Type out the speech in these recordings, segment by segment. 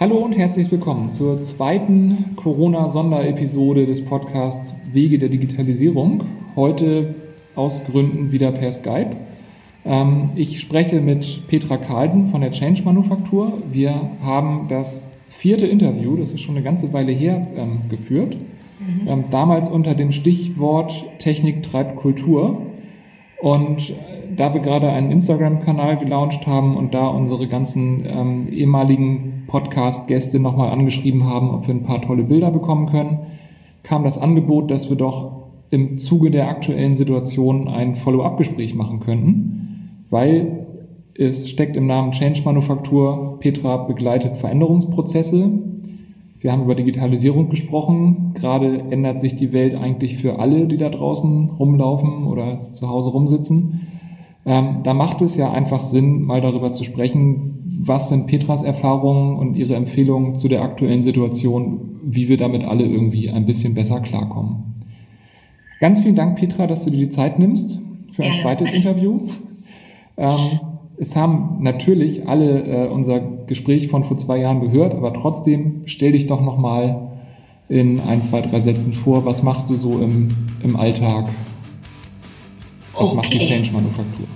Hallo und herzlich willkommen zur zweiten Corona-Sonderepisode des Podcasts Wege der Digitalisierung. Heute aus Gründen wieder per Skype. Ähm, ich spreche mit Petra Carlsen von der Change Manufaktur. Wir haben das vierte Interview, das ist schon eine ganze Weile her, ähm, geführt. Mhm. Ähm, damals unter dem Stichwort Technik treibt Kultur. Und da wir gerade einen Instagram-Kanal gelauncht haben und da unsere ganzen ähm, ehemaligen Podcast-Gäste nochmal angeschrieben haben, ob wir ein paar tolle Bilder bekommen können, kam das Angebot, dass wir doch im Zuge der aktuellen Situation ein Follow-up-Gespräch machen könnten, weil es steckt im Namen Change Manufaktur. Petra begleitet Veränderungsprozesse. Wir haben über Digitalisierung gesprochen. Gerade ändert sich die Welt eigentlich für alle, die da draußen rumlaufen oder zu Hause rumsitzen. Ähm, da macht es ja einfach Sinn, mal darüber zu sprechen, was sind Petras Erfahrungen und ihre Empfehlungen zu der aktuellen Situation, wie wir damit alle irgendwie ein bisschen besser klarkommen. Ganz vielen Dank, Petra, dass du dir die Zeit nimmst für ein zweites Interview. Ähm, es haben natürlich alle äh, unser Gespräch von vor zwei Jahren gehört, aber trotzdem stell dich doch nochmal in ein, zwei, drei Sätzen vor. Was machst du so im, im Alltag? Was okay. macht die Change Manufaktur?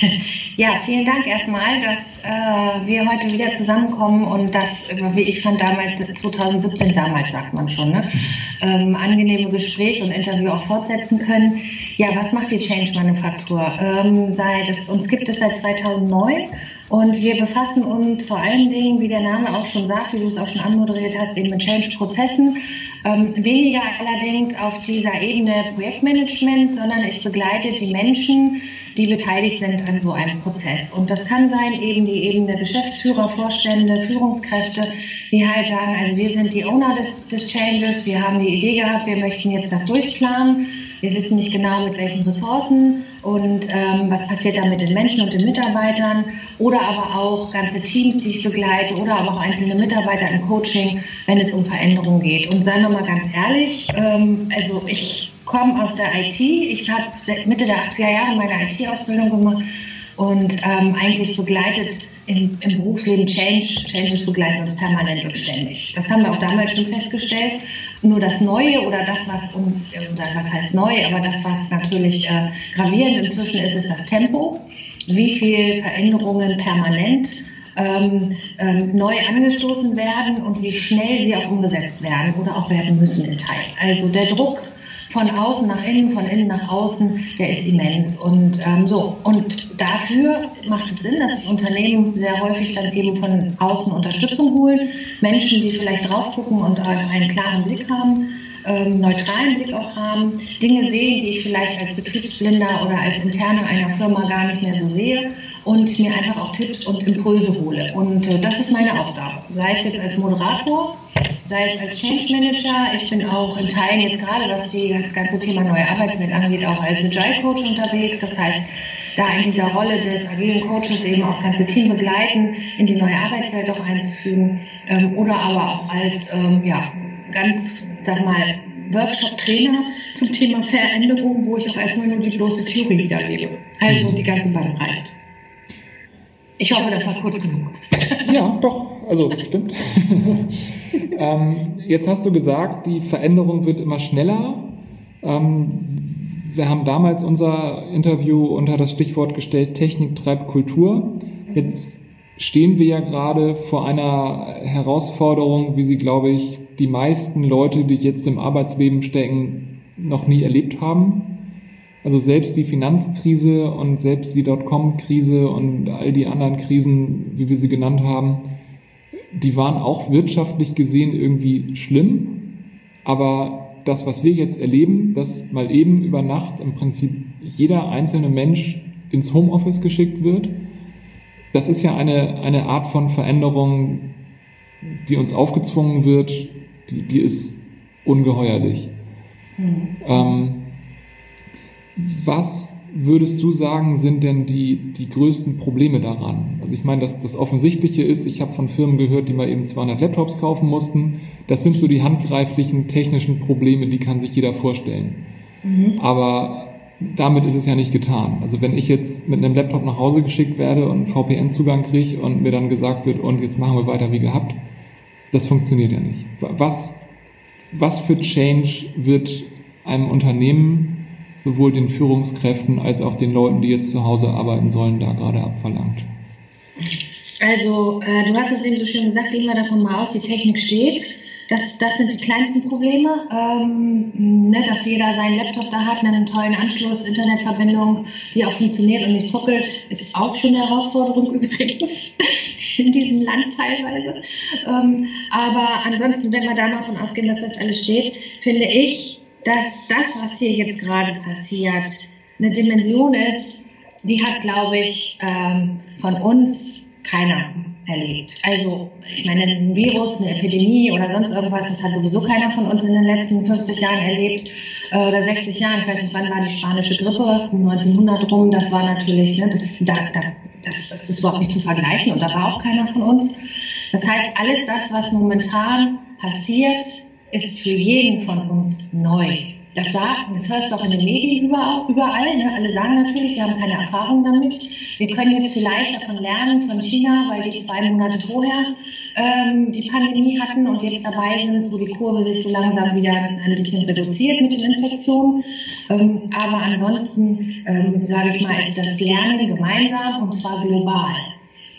Ja, vielen Dank erstmal, dass äh, wir heute wieder zusammenkommen und das, wie ich fand damals, das 2017 damals sagt man schon, ne? ähm, angenehme Gespräch und Interview auch fortsetzen können. Ja, was macht die Change Manufaktur? Ähm, seit es, uns gibt es seit 2009 und wir befassen uns vor allen Dingen, wie der Name auch schon sagt, wie du es auch schon anmoderiert hast, eben mit Change-Prozessen. Ähm, weniger allerdings auf dieser Ebene Projektmanagement, sondern ich begleite die Menschen, die beteiligt sind an so einem Prozess. Und das kann sein eben die Ebene Geschäftsführer, Vorstände, Führungskräfte, die halt sagen, also wir sind die Owner des, des Changes, wir haben die Idee gehabt, wir möchten jetzt das durchplanen, wir wissen nicht genau mit welchen Ressourcen und ähm, was passiert da mit den Menschen und den Mitarbeitern oder aber auch ganze Teams, die ich begleite oder aber auch einzelne Mitarbeiter im Coaching, wenn es um Veränderungen geht. Und seien wir mal ganz ehrlich, ähm, also ich komme aus der IT. Ich habe Mitte der 80er Jahre meine IT-Ausbildung gemacht und ähm, eigentlich begleitet im, im, Berufsleben Change. Changes begleiten uns permanent und ständig. Das haben wir auch damals schon festgestellt. Nur das Neue oder das, was uns, oder was heißt neu, aber das, was natürlich äh, gravierend inzwischen ist, ist das Tempo. Wie viele Veränderungen permanent ähm, ähm, neu angestoßen werden und wie schnell sie auch umgesetzt werden oder auch werden müssen in Teilen. Also der Druck von außen nach innen, von innen nach außen, der ist immens. Und ähm, so, und dafür macht es Sinn, dass das Unternehmen sehr häufig dann eben von außen Unterstützung holen. Menschen, die vielleicht drauf gucken und einen klaren Blick haben. Ähm, neutralen Blick auch haben, Dinge sehen, die ich vielleicht als Betriebsblinder oder als Interne einer Firma gar nicht mehr so sehe und mir einfach auch Tipps und Impulse hole. Und äh, das ist meine Aufgabe. Sei es jetzt als Moderator, sei es als Change Manager. Ich bin auch in Teilen jetzt gerade, was die, das ganze Thema neue Arbeitswelt angeht, auch als Agile Coach unterwegs. Das heißt, da in dieser Rolle des agilen Coaches eben auch ganze Team begleiten, in die neue Arbeitswelt auch einzufügen. Ähm, oder aber auch als, ähm, ja, ganz, sag mal, Workshop-Trainer zum Thema Veränderung, wo ich auch erstmal nur die bloße Theorie wiedergebe. Also die ganze Bandbreite. Ich hoffe, das war kurz genug. Ja, doch, also stimmt. ähm, jetzt hast du gesagt, die Veränderung wird immer schneller. Ähm, wir haben damals unser Interview unter das Stichwort gestellt, Technik treibt Kultur. Jetzt stehen wir ja gerade vor einer Herausforderung, wie sie, glaube ich, die meisten Leute, die jetzt im Arbeitsleben stecken, noch nie erlebt haben. Also selbst die Finanzkrise und selbst die Dotcom-Krise und all die anderen Krisen, wie wir sie genannt haben, die waren auch wirtschaftlich gesehen irgendwie schlimm. Aber das, was wir jetzt erleben, dass mal eben über Nacht im Prinzip jeder einzelne Mensch ins Homeoffice geschickt wird, das ist ja eine, eine Art von Veränderung, die uns aufgezwungen wird, die, die ist ungeheuerlich. Mhm. Ähm, was würdest du sagen, sind denn die, die größten Probleme daran? Also ich meine, das, das Offensichtliche ist, ich habe von Firmen gehört, die mal eben 200 Laptops kaufen mussten. Das sind so die handgreiflichen technischen Probleme, die kann sich jeder vorstellen. Mhm. Aber damit ist es ja nicht getan. Also wenn ich jetzt mit einem Laptop nach Hause geschickt werde und VPN-Zugang kriege und mir dann gesagt wird, und jetzt machen wir weiter wie gehabt, das funktioniert ja nicht. Was, was für Change wird einem Unternehmen, sowohl den Führungskräften als auch den Leuten, die jetzt zu Hause arbeiten sollen, da gerade abverlangt? Also, äh, du hast es eben so schön gesagt, gehen wir davon mal aus, die Technik steht. Das, das sind die kleinsten Probleme, ähm, ne, dass jeder seinen Laptop da hat, einen tollen Anschluss, Internetverbindung, die auch funktioniert und nicht zuckelt, ist auch schon eine Herausforderung übrigens in diesem Land teilweise. Ähm, aber ansonsten, wenn wir da noch davon ausgehen, dass das alles steht, finde ich, dass das, was hier jetzt gerade passiert, eine Dimension ist, die hat, glaube ich, ähm, von uns keiner erlebt. Also, ich meine, ein Virus, eine Epidemie oder sonst irgendwas, das hat sowieso keiner von uns in den letzten 50 Jahren erlebt äh, oder 60 Jahren. Ich weiß nicht, wann war die spanische Grippe? 1900 rum. Das war natürlich, ne, das, da, da, das, das ist überhaupt nicht zu vergleichen und da war auch keiner von uns. Das heißt, alles das, was momentan passiert, ist für jeden von uns neu. Das sagt, das hörst du auch in den Medien überall, überall ne? alle sagen natürlich, wir haben keine Erfahrung damit. Wir können jetzt vielleicht davon lernen von China, weil die zwei Monate vorher ähm, die Pandemie hatten und jetzt dabei sind, wo die Kurve sich so langsam wieder ein bisschen reduziert mit den Infektionen. Ähm, aber ansonsten, ähm, sage ich mal, ist das Lernen gemeinsam und zwar global.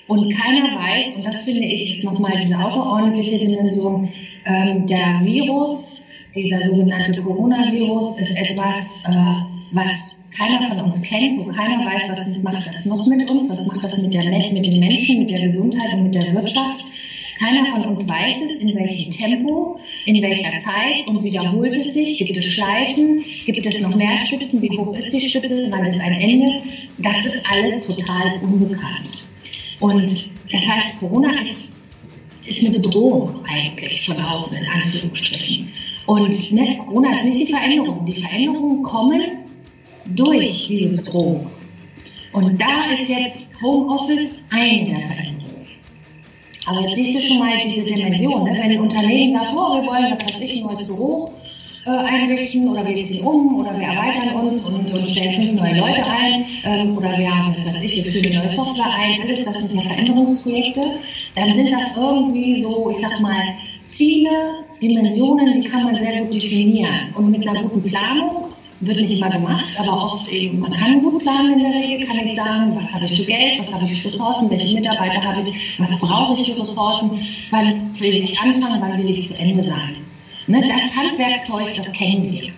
Und keiner weiß, und das finde ich nochmal diese außerordentliche Dimension, ähm, der Virus dieser sogenannte Coronavirus ist etwas, äh, was keiner von uns kennt, wo keiner weiß, was macht das noch mit uns, was macht das mit, der, mit den Menschen, mit der Gesundheit und mit der Wirtschaft. Keiner von uns weiß es, in welchem Tempo, in welcher Zeit und wiederholt es sich. Gibt es Schleifen? Gibt es noch mehr Spitzen? Wie hoch ist die Spitze? Wann ist ein Ende? Das ist alles total unbekannt. Und das heißt, Corona ist, ist eine Bedrohung eigentlich von außen, in Anführungsstrichen. Und ne, Corona ist nicht die Veränderung. Die Veränderungen kommen durch diese Bedrohung. Und da ist jetzt Homeoffice eine der Veränderungen. Aber jetzt siehst du schon mal diese Dimension. Ne? Wenn ein Unternehmen sagt, oh, wir wollen, was weiß ein neues Büro äh, einrichten oder wir ziehen um oder wir erweitern uns und, und stellen fünf neue Leute ein ähm, oder wir haben, was weiß ich, wir führen neue Software ein, alles das sind ja Veränderungsprojekte, dann sind das irgendwie so, ich sag mal, Ziele, Dimensionen, die kann man sehr gut definieren. Und mit einer guten Planung wird nicht immer gemacht, aber oft eben, man kann gut planen in der Regel, kann ich sagen, was habe ich für Geld, was habe ich für Ressourcen, welche Mitarbeiter habe ich, was brauche ich für Ressourcen, wann will ich anfangen, wann will ich zu Ende sein. Ne, das Handwerkzeug, das kennen wir.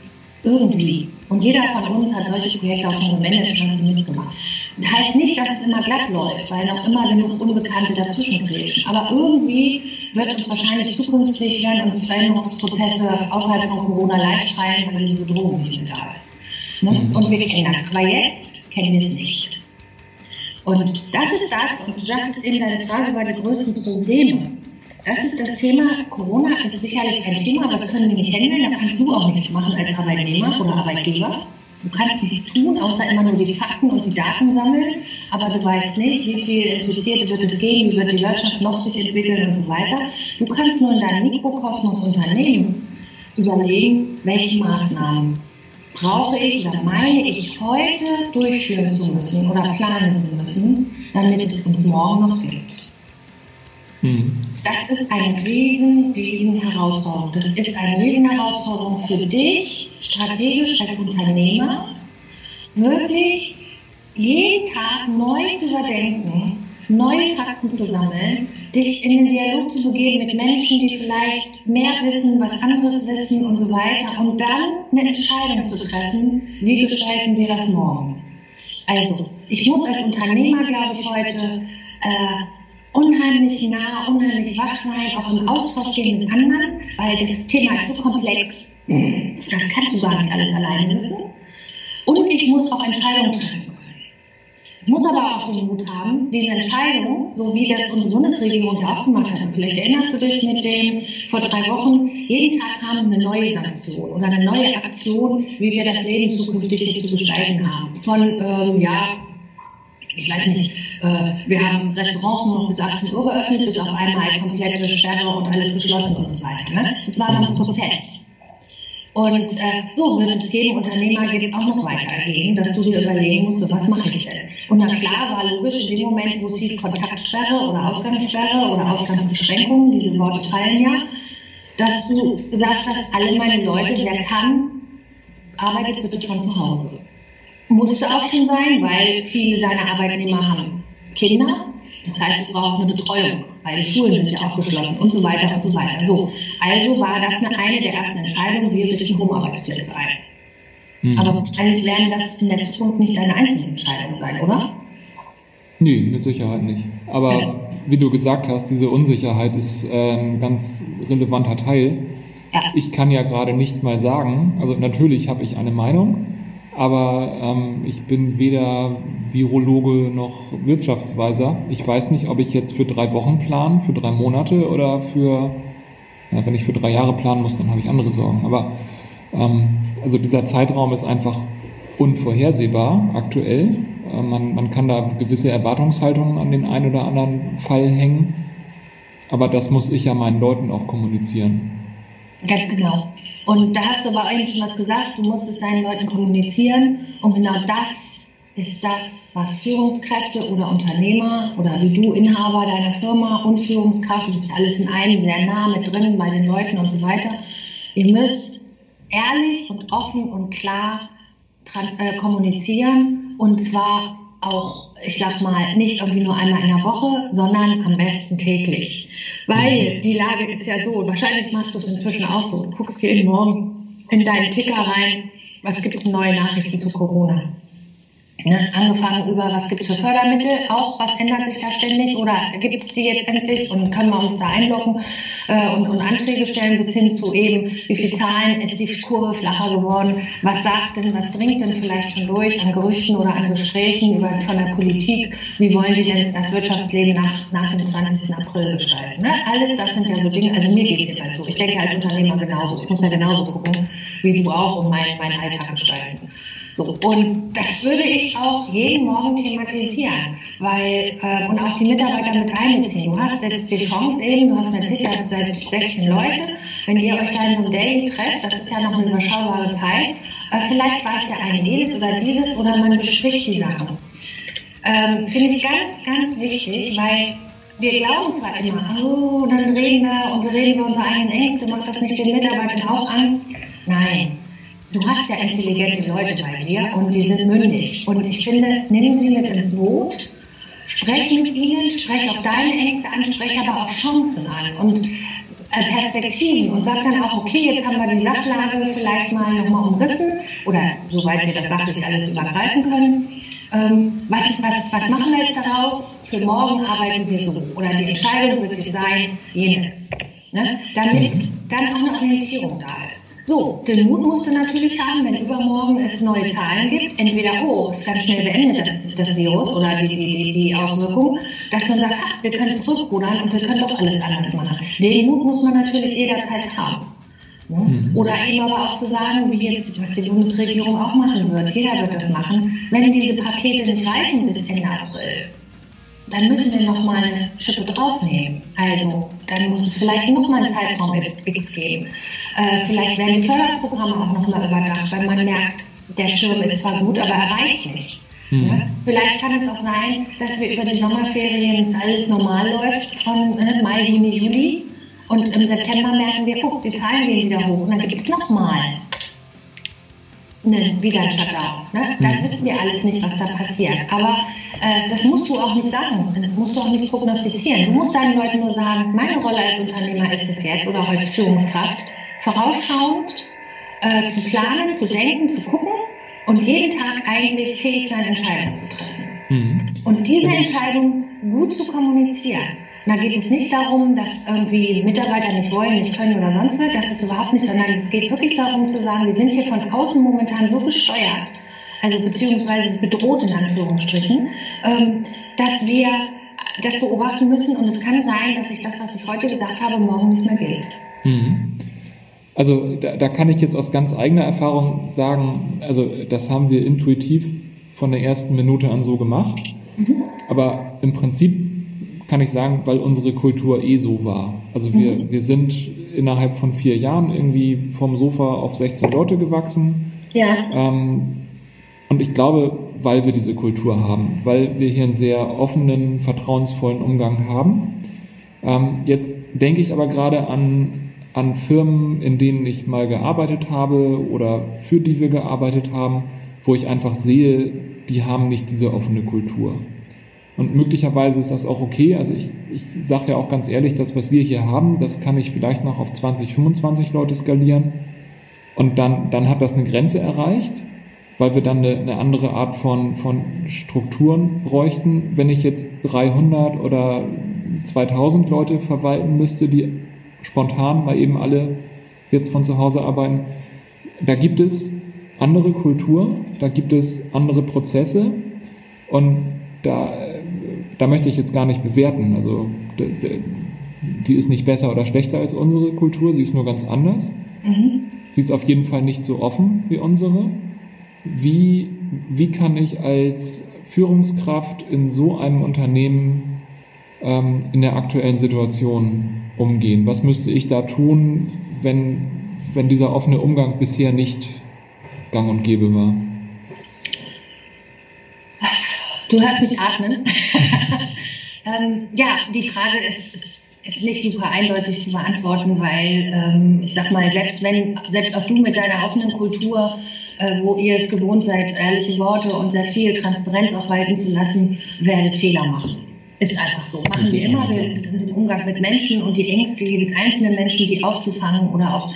Irgendwie. Und jeder von uns hat solche Projekte auch schon gemanagt und sie mitgemacht. Das heißt nicht, dass es immer glatt läuft, weil noch immer genug Unbekannte dazwischen. Aber irgendwie wird uns wahrscheinlich zukünftig werden uns Veränderungsprozesse außerhalb von Corona leicht fallen, weil diese Drohung nicht mehr da ist. Ne? Mhm. Und wir kennen das. Aber jetzt kennen wir es nicht. Und das ist das, und du sagtest eben, deine Frage war die größten Probleme. Das ist das Thema. Corona ist sicherlich ein Thema, aber das können wir nicht handeln. Da kannst du auch nichts machen als Arbeitnehmer oder Arbeitgeber. Du kannst nichts tun, außer immer nur die Fakten und die Daten sammeln, aber du weißt nicht, wie viel Infizierte wird es geben, wie wird die Wirtschaft noch sich entwickeln und so weiter. Du kannst nur in deinem Mikrokosmos Unternehmen überlegen, welche Maßnahmen brauche ich oder meine ich heute durchführen zu müssen oder planen zu müssen, damit es uns morgen noch gibt. Hm. Das ist eine riesen, riesen Herausforderung. Das ist eine riesen Herausforderung für dich, strategisch als Unternehmer, wirklich jeden Tag neu zu überdenken, neue Fakten zu sammeln, dich in den Dialog zu begeben mit Menschen, die vielleicht mehr wissen, was anderes wissen und so weiter und dann eine Entscheidung zu treffen, wie gestalten wir das morgen. Also, ich muss als Unternehmer, glaube ich, heute äh, unheimlich nah, unheimlich wach sein, auch im Austausch stehen mit anderen, weil das Thema ist so komplex. Das kannst du gar nicht alles alleine wissen. Und ich muss auch Entscheidungen treffen können. Ich muss aber auch den Mut haben, diese Entscheidung, so wie das unsere Bundesregierung ja auch gemacht hat, vielleicht erinnerst du dich mit dem vor drei Wochen, jeden Tag haben eine neue Sanktion oder eine neue Aktion, wie wir das Leben zukünftig zu gestalten haben. Von, ähm, ja, ich weiß nicht, äh, wir haben Restaurants nur noch bis 18 Uhr geöffnet, bis auf einmal komplette Sperre und alles geschlossen und so weiter. Ne? Das war dann ein Prozess. Und äh, so wird es jedem Unternehmer jetzt auch noch weitergehen, dass du dir überlegen musst, was mache ich denn? Und na klar war logisch, in dem Moment, wo es hieß Kontaktsperre oder Ausgangssperre oder Ausgangsbeschränkungen, diese Worte fallen ja, dass du gesagt hast, alle meine Leute, wer kann, arbeitet bitte von zu Hause. Musste auch schon sein, weil viele deiner Arbeitnehmer haben Kinder. Das heißt, es braucht eine Betreuung, weil die Schulen sind ja auch geschlossen und so weiter und so weiter. So, also war das eine, eine der ersten Entscheidungen, wir richten Homearbeitsplätze ein. Mhm. Aber wahrscheinlich werden das in der Zukunft nicht deine einzige Entscheidung sein, oder? Nee, mit Sicherheit nicht. Aber ja. wie du gesagt hast, diese Unsicherheit ist ein ganz relevanter Teil. Ja. Ich kann ja gerade nicht mal sagen, also natürlich habe ich eine Meinung, aber ähm, ich bin weder Virologe noch Wirtschaftsweiser. Ich weiß nicht, ob ich jetzt für drei Wochen plan, für drei Monate oder für, ja, wenn ich für drei Jahre planen muss, dann habe ich andere Sorgen. Aber ähm, also dieser Zeitraum ist einfach unvorhersehbar aktuell. Äh, man, man kann da gewisse Erwartungshaltungen an den einen oder anderen Fall hängen. Aber das muss ich ja meinen Leuten auch kommunizieren. Ganz genau. Und da hast du aber eigentlich schon was gesagt, du musst es deinen Leuten kommunizieren. Und genau das ist das, was Führungskräfte oder Unternehmer oder wie du Inhaber deiner Firma und Führungskraft, du bist alles in einem sehr nah mit drin bei den Leuten und so weiter. Ihr müsst ehrlich und offen und klar äh, kommunizieren und zwar auch, ich sag mal, nicht irgendwie nur einmal in der Woche, sondern am besten täglich. Weil die Lage ist ja so, wahrscheinlich machst du es inzwischen auch so, du guckst jeden Morgen in deinen Ticker rein, was gibt es neue Nachrichten zu Corona. Ne? Angefangen über, was gibt es für Fördermittel, auch was ändert sich da ständig oder gibt es die jetzt endlich und können wir uns da einloggen äh, und, und, Anträge stellen, bis hin zu eben, wie viele Zahlen ist die Kurve flacher geworden, was sagt denn, was dringt denn vielleicht schon durch an Gerüchten oder an Gesprächen über, von der Politik, wie wollen die denn das Wirtschaftsleben nach, nach dem 20. April gestalten. Ne? Alles das sind ja so Dinge, also mir geht es jetzt halt so, ich denke als Unternehmer genauso, ich muss ja genauso gucken, wie du auch und meinen mein Alltag gestalten. So, und das würde ich auch jeden Morgen thematisieren, weil, äh, und auch die Mitarbeiter mit einbeziehen. Du hast jetzt die Chance eben, du hast eine Ticker seit 16 Leute, wenn ihr euch da in so Daily trefft, das ist ja noch eine überschaubare Zeit, äh, vielleicht weiß der eine jedes oder dieses oder man bespricht die Sachen. Ähm, Finde ich ganz, ganz wichtig, weil wir glauben zwar immer, oh, dann reden wir und wir reden über unsere eigenen Ängste, macht das nicht den Mitarbeitern auch Angst? Nein, Du hast ja intelligente Leute bei dir und die sind mündig. Und ich finde, nimm sie mit ins Boot, sprech mit ihnen, sprech auch deine Ängste an, sprech aber auch Chancen an und äh, Perspektiven und sag dann auch, okay, jetzt haben wir die Sachlage vielleicht mal nochmal umrissen oder soweit wir das sachlich alles übergreifen können. Ähm, was, was, was machen wir jetzt daraus? Für morgen arbeiten wir so. Oder die Entscheidung wird jetzt sein, jenes. Ne? Damit dann auch eine Orientierung da ist. So, den Mut musst du natürlich haben, wenn übermorgen es neue Zahlen gibt. Entweder, oh, es ist ganz schnell beendet, das, das Virus oder die, die, die Auswirkung, dass man sagt, wir können zurückrudern und wir können doch alles anders machen. Den Mut muss man natürlich jederzeit haben. Ne? Mhm. Oder eben aber auch zu sagen, wie jetzt, was die Bundesregierung auch machen wird, jeder wird das machen, wenn diese Pakete nicht reichen bis Ende April, dann müssen wir nochmal eine Schippe draufnehmen. Also, dann muss es vielleicht nochmal einen Zeitraum X geben. Äh, vielleicht werden die Förderprogramme auch nochmal überdacht, weil man merkt, der Schirm ist zwar gut, aber er reicht nicht. Mhm. Ja? Vielleicht kann es auch sein, dass wir über die Sommerferien alles normal läuft von äh, Mai, Juni, Juli. Und im September merken wir, guck, die Zahlen gehen wieder hoch. Und dann gibt es nochmal ne, wieder ein Shutdown. Ne? Das mhm. wissen wir alles nicht, was da passiert. Aber äh, das musst du auch nicht sagen. Das musst du auch nicht prognostizieren. Du musst deinen Leuten nur sagen, meine Rolle als Unternehmer ist es jetzt oder als Führungskraft vorausschauend äh, zu planen, zu denken, zu gucken und jeden Tag eigentlich fähig sein, Entscheidungen zu treffen. Mhm. Und diese Entscheidung gut zu kommunizieren. Da geht es nicht darum, dass irgendwie Mitarbeiter nicht wollen, nicht können oder sonst was. Das ist überhaupt nicht, sondern es geht wirklich darum zu sagen, wir sind hier von außen momentan so gesteuert, also beziehungsweise bedroht in Anführungsstrichen, ähm, dass wir das beobachten müssen und es kann sein, dass sich das, was ich heute gesagt habe, morgen nicht mehr gilt. Mhm. Also da, da, kann ich jetzt aus ganz eigener Erfahrung sagen, also das haben wir intuitiv von der ersten Minute an so gemacht. Mhm. Aber im Prinzip kann ich sagen, weil unsere Kultur eh so war. Also wir, mhm. wir sind innerhalb von vier Jahren irgendwie vom Sofa auf 16 Leute gewachsen. Ja. Ähm, und ich glaube, weil wir diese Kultur haben, weil wir hier einen sehr offenen, vertrauensvollen Umgang haben. Ähm, jetzt denke ich aber gerade an, an Firmen, in denen ich mal gearbeitet habe oder für die wir gearbeitet haben, wo ich einfach sehe, die haben nicht diese offene Kultur. Und möglicherweise ist das auch okay. Also ich, ich sage ja auch ganz ehrlich, das, was wir hier haben, das kann ich vielleicht noch auf 20, 25 Leute skalieren. Und dann, dann hat das eine Grenze erreicht, weil wir dann eine, eine andere Art von, von Strukturen bräuchten. Wenn ich jetzt 300 oder 2000 Leute verwalten müsste, die spontan mal eben alle jetzt von zu Hause arbeiten, da gibt es andere Kultur, da gibt es andere Prozesse und da da möchte ich jetzt gar nicht bewerten. Also die ist nicht besser oder schlechter als unsere Kultur, sie ist nur ganz anders. Mhm. Sie ist auf jeden Fall nicht so offen wie unsere. Wie, wie kann ich als Führungskraft in so einem Unternehmen ähm, in der aktuellen Situation umgehen? Was müsste ich da tun, wenn, wenn dieser offene Umgang bisher nicht gang und gäbe war? Du hörst mich atmen. ähm, ja, die Frage ist, ist, nicht super eindeutig zu beantworten, weil ähm, ich sag mal, selbst wenn, selbst auch du mit deiner offenen Kultur, äh, wo ihr es gewohnt seid, ehrliche Worte und sehr viel Transparenz auch walten zu lassen, werdet Fehler machen. Ist einfach so. Machen wir immer. Wir sind im Umgang mit Menschen und die Ängste jedes einzelnen Menschen, die aufzufangen oder auch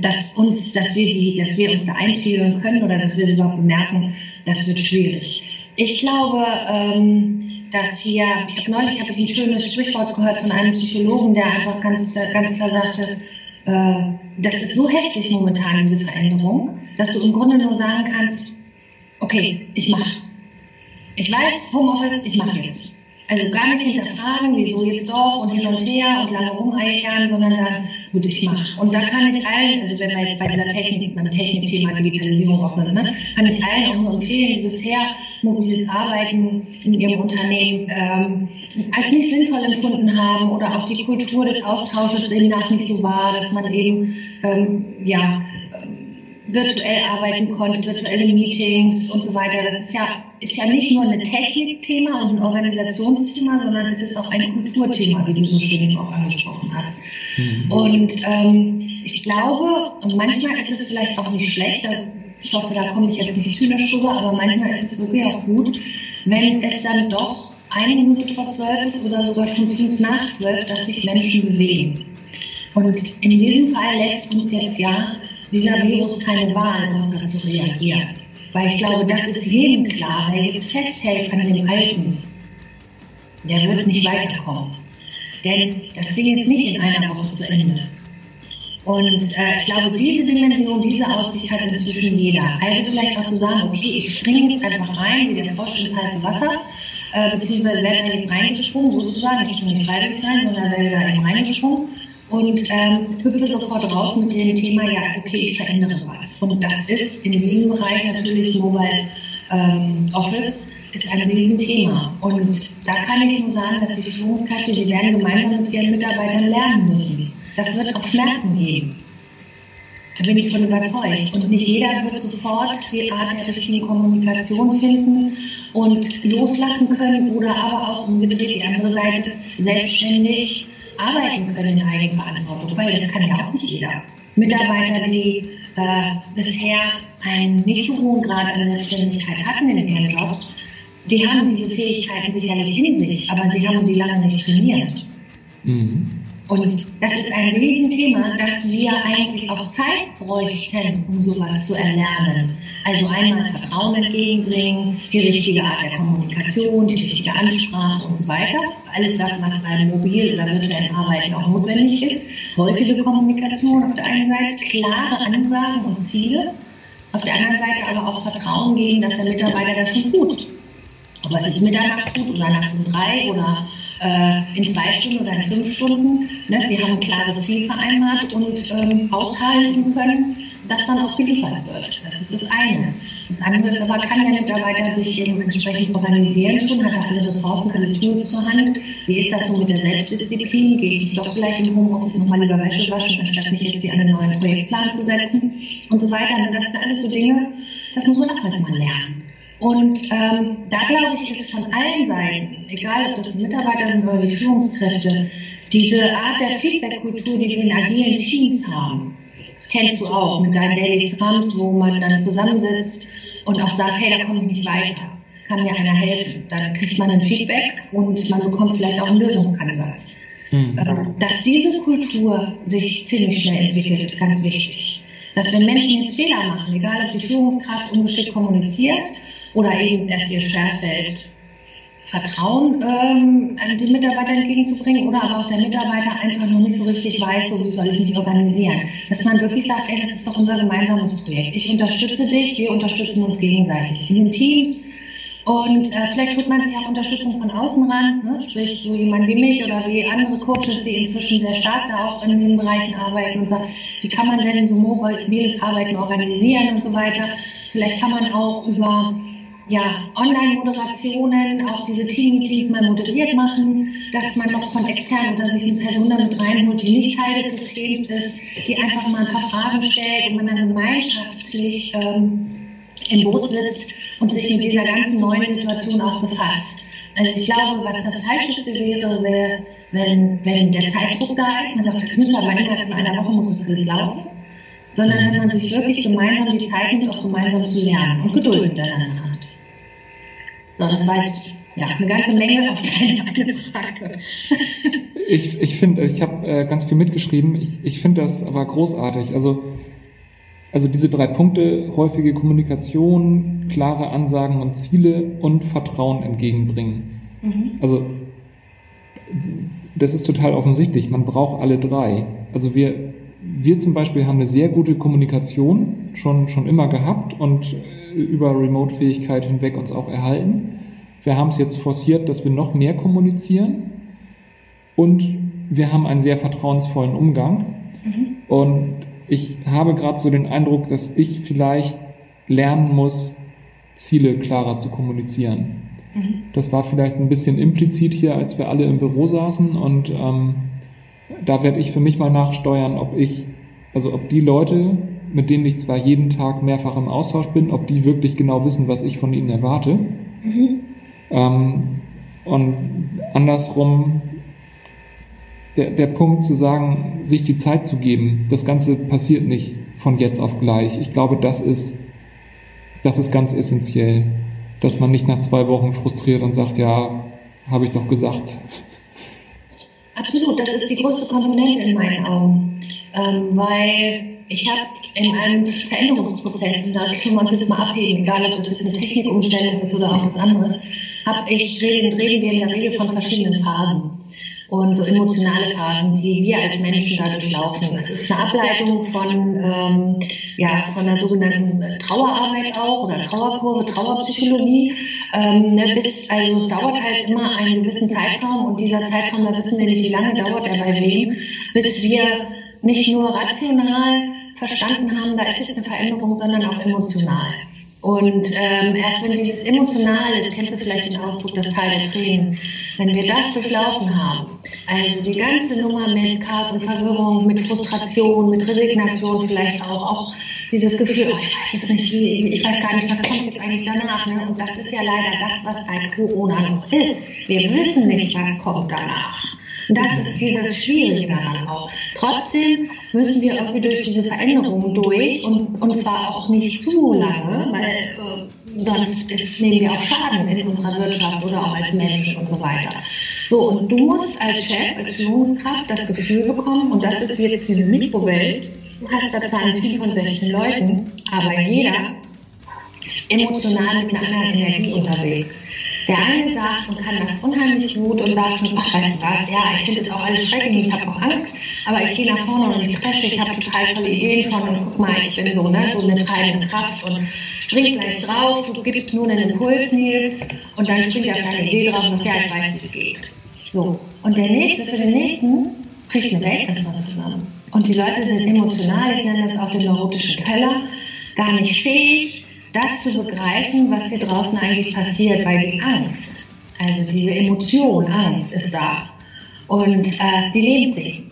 dass uns, dass wir die, dass wir uns da einfühlen können oder dass wir das überhaupt bemerken, das wird schwierig. Ich glaube, ähm, dass hier, ich habe neulich hab ich ein schönes Sprichwort gehört von einem Psychologen, der einfach ganz, ganz klar sagte, äh, das ist so heftig momentan, diese Veränderung, dass du im Grunde nur sagen kannst, okay, ich mache. Ich weiß, Homeoffice, ich mache jetzt. Also gar nicht hinterfragen, wieso jetzt doch und hin und her und lange rumeiern, sondern sagen, gut, ich mache. Und da kann ich allen, also wenn wir jetzt bei dieser Technik, beim Technikthema Digitalisierung auch sind, ne, kann ich allen auch nur empfehlen, die bisher mobiles Arbeiten in ihrem Unternehmen ähm, als nicht sinnvoll empfunden haben oder auch die Kultur des Austausches demnach nicht so war, dass man eben ähm, ja virtuell arbeiten konnte, virtuelle Meetings und so weiter. Das ist ja, ist ja nicht nur ein Technikthema und ein Organisationsthema, sondern es ist auch ein Kulturthema, wie du so schön auch angesprochen hast. Mhm. Und ähm, ich glaube, und manchmal ist es vielleicht auch nicht schlecht, ich hoffe, da komme ich jetzt nicht zynisch rüber, aber manchmal ist es sogar auch gut, wenn es dann doch eine Minute vor zwölf ist oder sogar schon fünf nach zwölf, dass sich Menschen bewegen. Und in diesem Fall lässt uns jetzt ja dieser Virus keine Wahl, außer zu reagieren. Weil ich glaube, das ist jedem klar, wer jetzt festhält an dem Alten, der wird nicht weiterkommen. Denn das Ding ist nicht in einer Woche zu Ende. Und äh, ich glaube, diese Dimension, diese Aussicht hat inzwischen jeder. Also vielleicht auch zu sagen, okay, ich springe jetzt einfach rein, wie der Frosch ins heiße Wasser, äh, beziehungsweise selber jetzt reingesprungen, sozusagen, nicht nur nicht freiwillig rein, sondern selber eben reingesprungen und ähm, hüpfe sofort raus mit dem Thema, ja, okay, ich verändere was. Und das ist in diesem Bereich natürlich Mobile ähm, Office ist ein Riesenthema. Und da kann ich nur sagen, dass die Führungskräfte, sie werden gemeinsam mit ihren Mitarbeitern lernen müssen. Das wird auch Schmerzen geben. Da bin ich von überzeugt. Und nicht jeder wird sofort die Art der richtigen Kommunikation finden und loslassen können oder aber auch umgedreht die andere Seite selbstständig arbeiten können in Eigenverantwortung, weil das kann ja auch nicht jeder. Mitarbeiter, die äh, bisher einen nicht so hohen Grad an Selbstständigkeit hatten in ihren Jobs, die haben diese Fähigkeiten sicherlich in sich, aber sie haben sie lange nicht trainiert. Mhm. Und das ist ein Riesenthema, dass wir eigentlich auch Zeit bräuchten, um sowas zu erlernen. Also einmal Vertrauen entgegenbringen, die richtige Art der Kommunikation, die richtige Ansprache und so weiter. Alles das, was beim mobil- oder virtuellen Arbeiten auch notwendig ist. Häufige Kommunikation auf der einen Seite, klare Ansagen und Ziele. Auf der anderen Seite aber auch Vertrauen geben, dass der Mitarbeiter das schon tut. Ob es jetzt Mitternacht tut oder nachts um drei oder äh, in zwei Stunden oder in fünf Stunden. Ne? Wir haben ein klares Ziel vereinbart und ähm, aushalten können, dass dann auch geliefert wird. Das ist das eine. Das andere ist aber, kann der Mitarbeiter sich eben entsprechend organisieren schon, hat er alle Ressourcen, alle Tools zur Hand. Wie ist das so mit der Selbstdisziplin? Gehe ich doch vielleicht im Homeoffice nochmal lieber Wäsche waschen, anstatt mich jetzt hier an einen neuen Projektplan zu setzen und so weiter. Und das sind alles so Dinge, das muss man auch erstmal lernen. Und ähm, da glaube ich, ist von allen Seiten, egal ob das Mitarbeiter sind oder die Führungskräfte, diese Art der Feedback-Kultur, die wir in agilen Teams haben, das kennst du auch mit deinen Daily Scrums, wo man dann zusammensitzt und auch sagt, hey, da komme ich nicht weiter, kann mir einer helfen. Dann kriegt man ein Feedback und man bekommt vielleicht auch einen Lösungsansatz. Mhm. Dass diese Kultur sich ziemlich schnell entwickelt, ist ganz wichtig. Dass wenn Menschen jetzt Fehler machen, egal ob die Führungskraft ungeschickt kommuniziert oder eben es ihr schwerfällt, Vertrauen ähm, den Mitarbeitern entgegenzubringen oder aber auch der Mitarbeiter einfach noch nicht so richtig weiß, so wie soll ich mich organisieren. Dass man wirklich sagt, ey, das ist doch unser gemeinsames Projekt. Ich unterstütze dich, wir unterstützen uns gegenseitig in den Teams. Und äh, vielleicht holt man sich auch Unterstützung von außen ran, ne? sprich so jemand wie mich oder wie andere Coaches, die inzwischen sehr stark da auch in den Bereichen arbeiten und sagen, wie kann man denn so mobiles Arbeiten organisieren und so weiter. Vielleicht kann man auch über ja, Online-Moderationen, auch diese Team-Meetings mal moderiert machen, dass man noch von extern oder sich eine Person damit reinholt, die nicht Teil des Systems ist, die einfach mal ein paar Fragen stellt und man dann gemeinschaftlich ähm, im Boot sitzt und sich mit dieser ganzen neuen Situation auch befasst. Also ich glaube, was das Falscheste wäre, wäre, wenn, wenn der Zeitdruck da ist, man sagt, das müssen wir innerhalb von einer Woche muss es laufen, sondern wenn man sich wirklich gemeinsam die Zeit nimmt, auch gemeinsam zu lernen und Geduld miteinander hat. So, das war jetzt ja, eine ganze Menge auf deine Frage. ich ich finde, ich habe äh, ganz viel mitgeschrieben. Ich, ich finde das aber großartig. Also, also diese drei Punkte, häufige Kommunikation, klare Ansagen und Ziele und Vertrauen entgegenbringen. Mhm. Also das ist total offensichtlich. Man braucht alle drei. Also wir, wir zum Beispiel haben eine sehr gute Kommunikation schon, schon immer gehabt und über Remote-Fähigkeit hinweg uns auch erhalten. Wir haben es jetzt forciert, dass wir noch mehr kommunizieren und wir haben einen sehr vertrauensvollen Umgang. Mhm. Und ich habe gerade so den Eindruck, dass ich vielleicht lernen muss, Ziele klarer zu kommunizieren. Mhm. Das war vielleicht ein bisschen implizit hier, als wir alle im Büro saßen und ähm, da werde ich für mich mal nachsteuern, ob ich, also ob die Leute, mit denen ich zwar jeden Tag mehrfach im Austausch bin, ob die wirklich genau wissen, was ich von ihnen erwarte. Mhm. Ähm, und andersrum der, der Punkt zu sagen, sich die Zeit zu geben, das Ganze passiert nicht von jetzt auf gleich. Ich glaube, das ist, das ist ganz essentiell, dass man nicht nach zwei Wochen frustriert und sagt, ja, habe ich doch gesagt. Absolut, das ist die größte Komponente in meinen Augen, ähm, weil ich habe in einem Veränderungsprozess, da können wir uns jetzt mal abheben, egal ob das eine Technikumstellung ist oder auch was anderes, habe ich, reden, reden wir in der Regel von verschiedenen Phasen und so emotionale Phasen, die wir als Menschen da durchlaufen. Das ist eine Ableitung von, ähm, ja, von der sogenannten Trauerarbeit auch oder Trauerkurve, Trauerpsychologie. Ähm, ne, bis, also es dauert halt immer einen gewissen Zeitraum und dieser Zeitraum, da wissen wir nicht, wie lange dauert er bei wem, bis wir nicht nur rational verstanden haben, da ist jetzt eine Veränderung, sondern auch emotional. Und ähm, erst wenn dieses Emotionale, das kennst du vielleicht den Ausdruck, das Teil der Tränen, wenn wir das durchlaufen haben, also die ganze Nummer mit Chaos und Verwirrung, mit Frustration, mit Resignation vielleicht auch, auch dieses Gefühl, oh, ich weiß es nicht, ich weiß gar nicht, was kommt jetzt eigentlich danach. Ne? Und das ist ja leider das, was seit Corona noch ist. Wir wissen nicht, was kommt danach. Und das ist dieses Schwierige daran auch. Trotzdem müssen wir irgendwie durch diese Veränderungen durch und, und zwar auch nicht zu lange, weil äh, sonst ist, nehmen wir auch Schaden in unserer Wirtschaft oder auch als Menschen und so weiter. So, und du musst als Chef, als Führungskraft das Gefühl bekommen, und das ist jetzt diese Mikrowelt, du hast da zwar ein Team von 16 Leuten, aber jeder ist emotional mit einer anderen Energie unterwegs. Der eine sagt und kann das unheimlich gut und sagt schon, ach, weißt du was, ja, ich finde das auch alles schrecklich, ich habe auch Angst, aber ich gehe nach vorne und ich presche, ich habe total tolle Ideen von und guck mal, ich bin so, ne, so eine treibende Kraft und spring gleich drauf, du gibst nur einen Impuls, Nils, und dann springt er auf deine Idee drauf und sagt, ja, ich weiß, wie es geht. So. Und der nächste für den nächsten kriegt eine Weltklasse zusammen. Und die Leute sind emotional, ich nenne das auch den neurotischen Keller, gar nicht fähig, das zu begreifen, was hier draußen eigentlich passiert, weil die Angst, also diese Emotion, Angst ist da und äh, die lebt sich.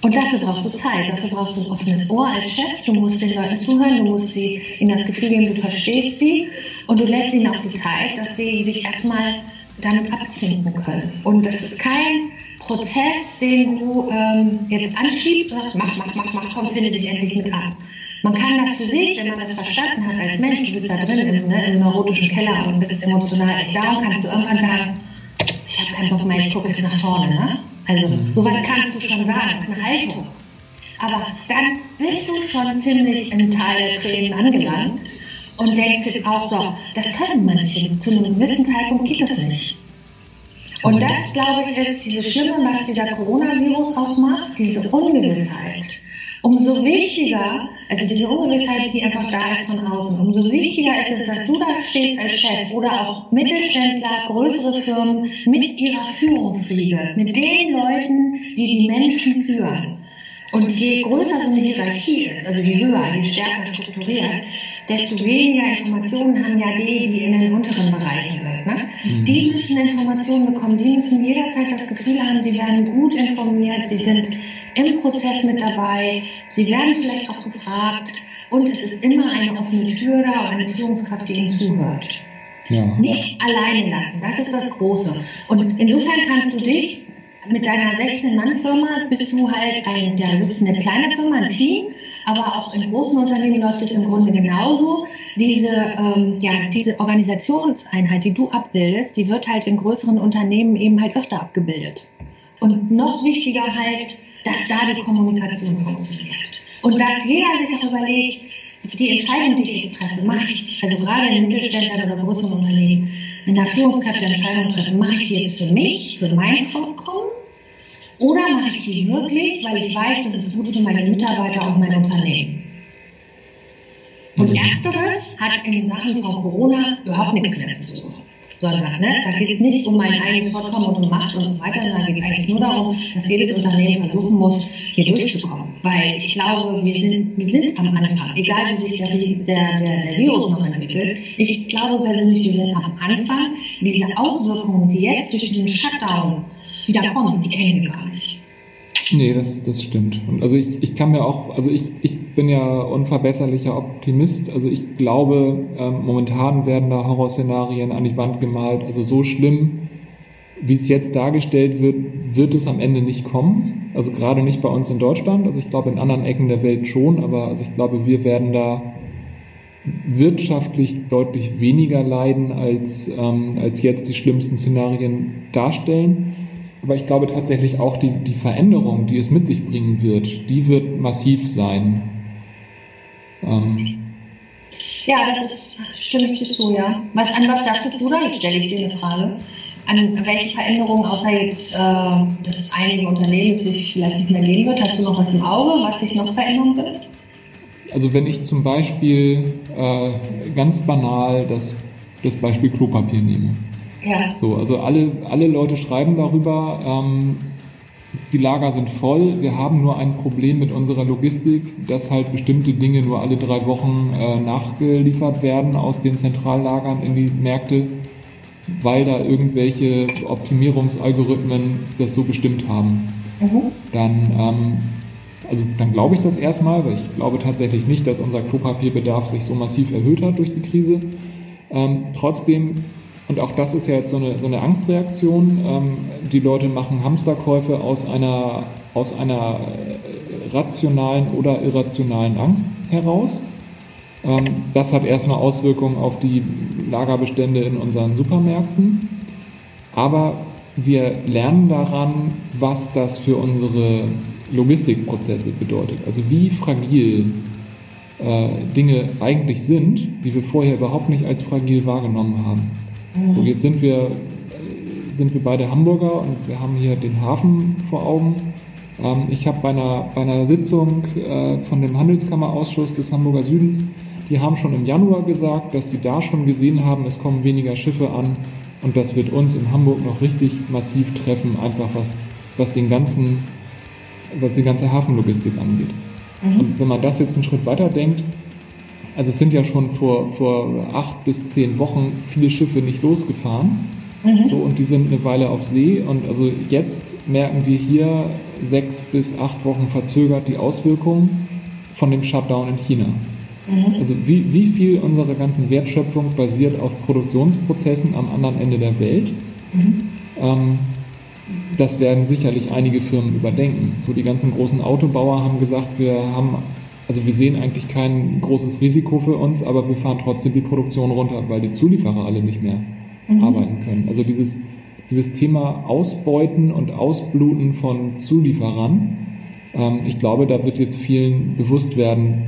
Und dafür brauchst du Zeit, dafür brauchst du ein offenes Ohr als Chef. Du musst den Leuten zuhören, du musst sie in das Gefühl geben, du verstehst sie und du lässt ihnen auch die Zeit, dass sie sich erstmal damit abfinden können. Und das ist kein Prozess, den du ähm, jetzt anschiebst sagst, mach, mach, mach, mach, komm, finde dich endlich mit an. Man kann das für sich, wenn man das verstanden hat als Mensch, du bist da drin im, ne, im neurotischen Keller und bist emotional echt und kannst du irgendwann sagen, ich habe keinen Bock mehr, ich gucke jetzt nach vorne. Ne? Also sowas kannst du schon sagen, eine Haltung. Aber dann bist du schon ziemlich im Tal der Tränen angelangt und denkst jetzt auch so, das können manche, zu einem gewissen Zeitpunkt geht das nicht. Und das, glaube ich, ist dieses Schlimme, was dieser Coronavirus auch macht, diese Ungewissheit. Umso wichtiger, also diese Ungewissheit, die einfach da ist von außen, umso wichtiger ist es, dass du da stehst als Chef oder auch Mittelständler, größere Firmen mit ihrer Führungsriege, mit den Leuten, die die Menschen führen. Und je größer so eine Hierarchie ist, also je höher, je stärker strukturiert, desto weniger Informationen haben ja die, die in den unteren Bereichen sind. Ne? Mhm. Die müssen Informationen bekommen, die müssen jederzeit das Gefühl haben, sie werden gut informiert, sie sind im Prozess mit dabei, sie werden vielleicht auch gefragt und es ist immer eine offene Tür da und eine Führungskraft, die ihnen zuhört. Ja. Nicht alleine lassen, das ist das Große. Und insofern kannst du dich mit deiner 16-Mann-Firma bist du halt ein, ja, du bist eine kleine Firma, ein Team, aber auch in großen Unternehmen läuft es im Grunde genauso. Diese, ähm, ja, diese Organisationseinheit, die du abbildest, die wird halt in größeren Unternehmen eben halt öfter abgebildet. Und noch wichtiger halt, dass da die Kommunikation funktioniert. Und dass jeder sich auch überlegt, die Entscheidung, die ich jetzt treffe, mache ich, also gerade in Mittelständlern oder größeren Unternehmen, wenn da Führungskräfte Entscheidungen treffen, mache ich die jetzt für mich, für mein Vorkommen oder mache ich die wirklich, weil ich weiß, das ist gut für meine Mitarbeiter und mein Unternehmen? Und mhm. ersteres hat in Sachen von Corona überhaupt nichts mehr zu tun. Sondern ne, da geht es nicht um mein eigenes Fortkommen und um Macht und so weiter, sondern da geht es eigentlich nur darum, dass jedes Unternehmen versuchen muss, hier durchzukommen. Weil ich glaube, wir sind, wir sind am Anfang, egal wie sich der, der, der, der Virus noch entwickelt, ich glaube persönlich, wir sind am Anfang. Diese Auswirkungen, die jetzt durch diesen Shutdown die da kommen, die kennen wir gar nicht. Nee, das, das stimmt. Und also ich, ich kann mir auch, also ich, ich bin ja unverbesserlicher Optimist. Also ich glaube, ähm, momentan werden da Horrorszenarien an die Wand gemalt. Also so schlimm, wie es jetzt dargestellt wird, wird es am Ende nicht kommen. Also gerade nicht bei uns in Deutschland. Also ich glaube in anderen Ecken der Welt schon, aber also ich glaube, wir werden da wirtschaftlich deutlich weniger leiden, als, ähm, als jetzt die schlimmsten Szenarien darstellen. Aber ich glaube tatsächlich auch die, die Veränderung, die es mit sich bringen wird, die wird massiv sein. Ähm. Ja, das ist, stimme ich dir zu, ja. Was, an was dachtest du da? Jetzt stelle ich dir eine Frage. An welche Veränderungen, außer jetzt, äh, dass es einige Unternehmen sich vielleicht nicht mehr geben wird, hast du noch was im Auge, was sich noch verändern wird? Also wenn ich zum Beispiel äh, ganz banal das, das Beispiel Klopapier nehme. Ja. So, also alle, alle Leute schreiben darüber, ähm, die Lager sind voll, wir haben nur ein Problem mit unserer Logistik, dass halt bestimmte Dinge nur alle drei Wochen äh, nachgeliefert werden aus den Zentrallagern in die Märkte, weil da irgendwelche Optimierungsalgorithmen das so bestimmt haben. Mhm. Dann, ähm, also dann glaube ich das erstmal, weil ich glaube tatsächlich nicht, dass unser Klopapierbedarf sich so massiv erhöht hat durch die Krise. Ähm, trotzdem und auch das ist ja jetzt so eine, so eine Angstreaktion. Ähm, die Leute machen Hamsterkäufe aus einer, aus einer äh, rationalen oder irrationalen Angst heraus. Ähm, das hat erstmal Auswirkungen auf die Lagerbestände in unseren Supermärkten. Aber wir lernen daran, was das für unsere Logistikprozesse bedeutet. Also wie fragil äh, Dinge eigentlich sind, die wir vorher überhaupt nicht als fragil wahrgenommen haben. So, jetzt sind wir, sind wir beide Hamburger und wir haben hier den Hafen vor Augen. Ähm, ich habe bei einer, bei einer Sitzung äh, von dem Handelskammerausschuss des Hamburger Südens, die haben schon im Januar gesagt, dass sie da schon gesehen haben, es kommen weniger Schiffe an und das wird uns in Hamburg noch richtig massiv treffen, einfach was, was den ganzen, was die ganze Hafenlogistik angeht. Mhm. Und wenn man das jetzt einen Schritt weiter denkt, also es sind ja schon vor, vor acht bis zehn Wochen viele Schiffe nicht losgefahren. Mhm. So, und die sind eine Weile auf See. Und also jetzt merken wir hier sechs bis acht Wochen verzögert die Auswirkungen von dem Shutdown in China. Mhm. Also wie, wie viel unserer ganzen Wertschöpfung basiert auf Produktionsprozessen am anderen Ende der Welt? Mhm. Ähm, das werden sicherlich einige Firmen überdenken. So die ganzen großen Autobauer haben gesagt, wir haben, also wir sehen eigentlich kein großes Risiko für uns, aber wir fahren trotzdem die Produktion runter, weil die Zulieferer alle nicht mehr mhm. arbeiten können. Also dieses, dieses Thema Ausbeuten und Ausbluten von Zulieferern, ähm, ich glaube, da wird jetzt vielen bewusst werden,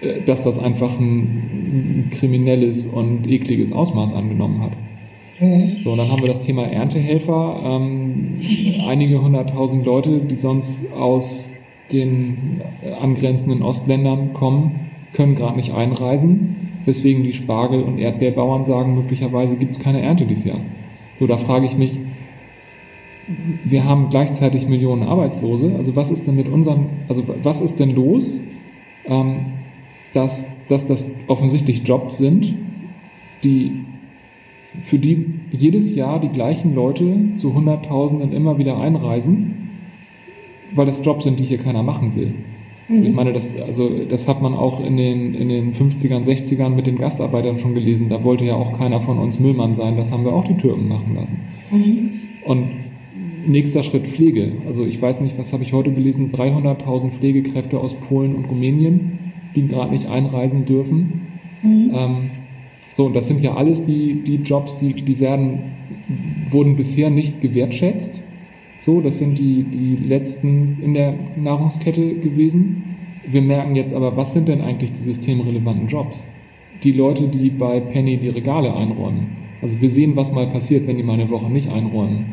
äh, dass das einfach ein, kriminelles und ekliges Ausmaß angenommen hat. Mhm. So, und dann haben wir das Thema Erntehelfer. Ähm, einige hunderttausend Leute, die sonst aus den angrenzenden Ostländern kommen, können gerade nicht einreisen, weswegen die Spargel- und Erdbeerbauern sagen, möglicherweise gibt es keine Ernte dieses Jahr. So, da frage ich mich, wir haben gleichzeitig Millionen Arbeitslose. Also was ist denn mit unseren, also was ist denn los, ähm, dass, dass das offensichtlich Jobs sind, die für die jedes Jahr die gleichen Leute zu Hunderttausenden immer wieder einreisen, weil das Jobs sind, die hier keiner machen will. Also ich mhm. meine, das, also das hat man auch in den, in den 50ern, 60ern mit den Gastarbeitern schon gelesen. Da wollte ja auch keiner von uns Müllmann sein. Das haben wir auch die Türken machen lassen. Mhm. Und nächster Schritt Pflege. Also ich weiß nicht, was habe ich heute gelesen? 300.000 Pflegekräfte aus Polen und Rumänien, die gerade nicht einreisen dürfen. Mhm. Ähm, so, und das sind ja alles die, die Jobs, die, die werden, wurden bisher nicht gewertschätzt. So, das sind die, die letzten in der Nahrungskette gewesen. Wir merken jetzt aber, was sind denn eigentlich die systemrelevanten Jobs? Die Leute, die bei Penny die Regale einräumen. Also wir sehen, was mal passiert, wenn die mal eine Woche nicht einräumen.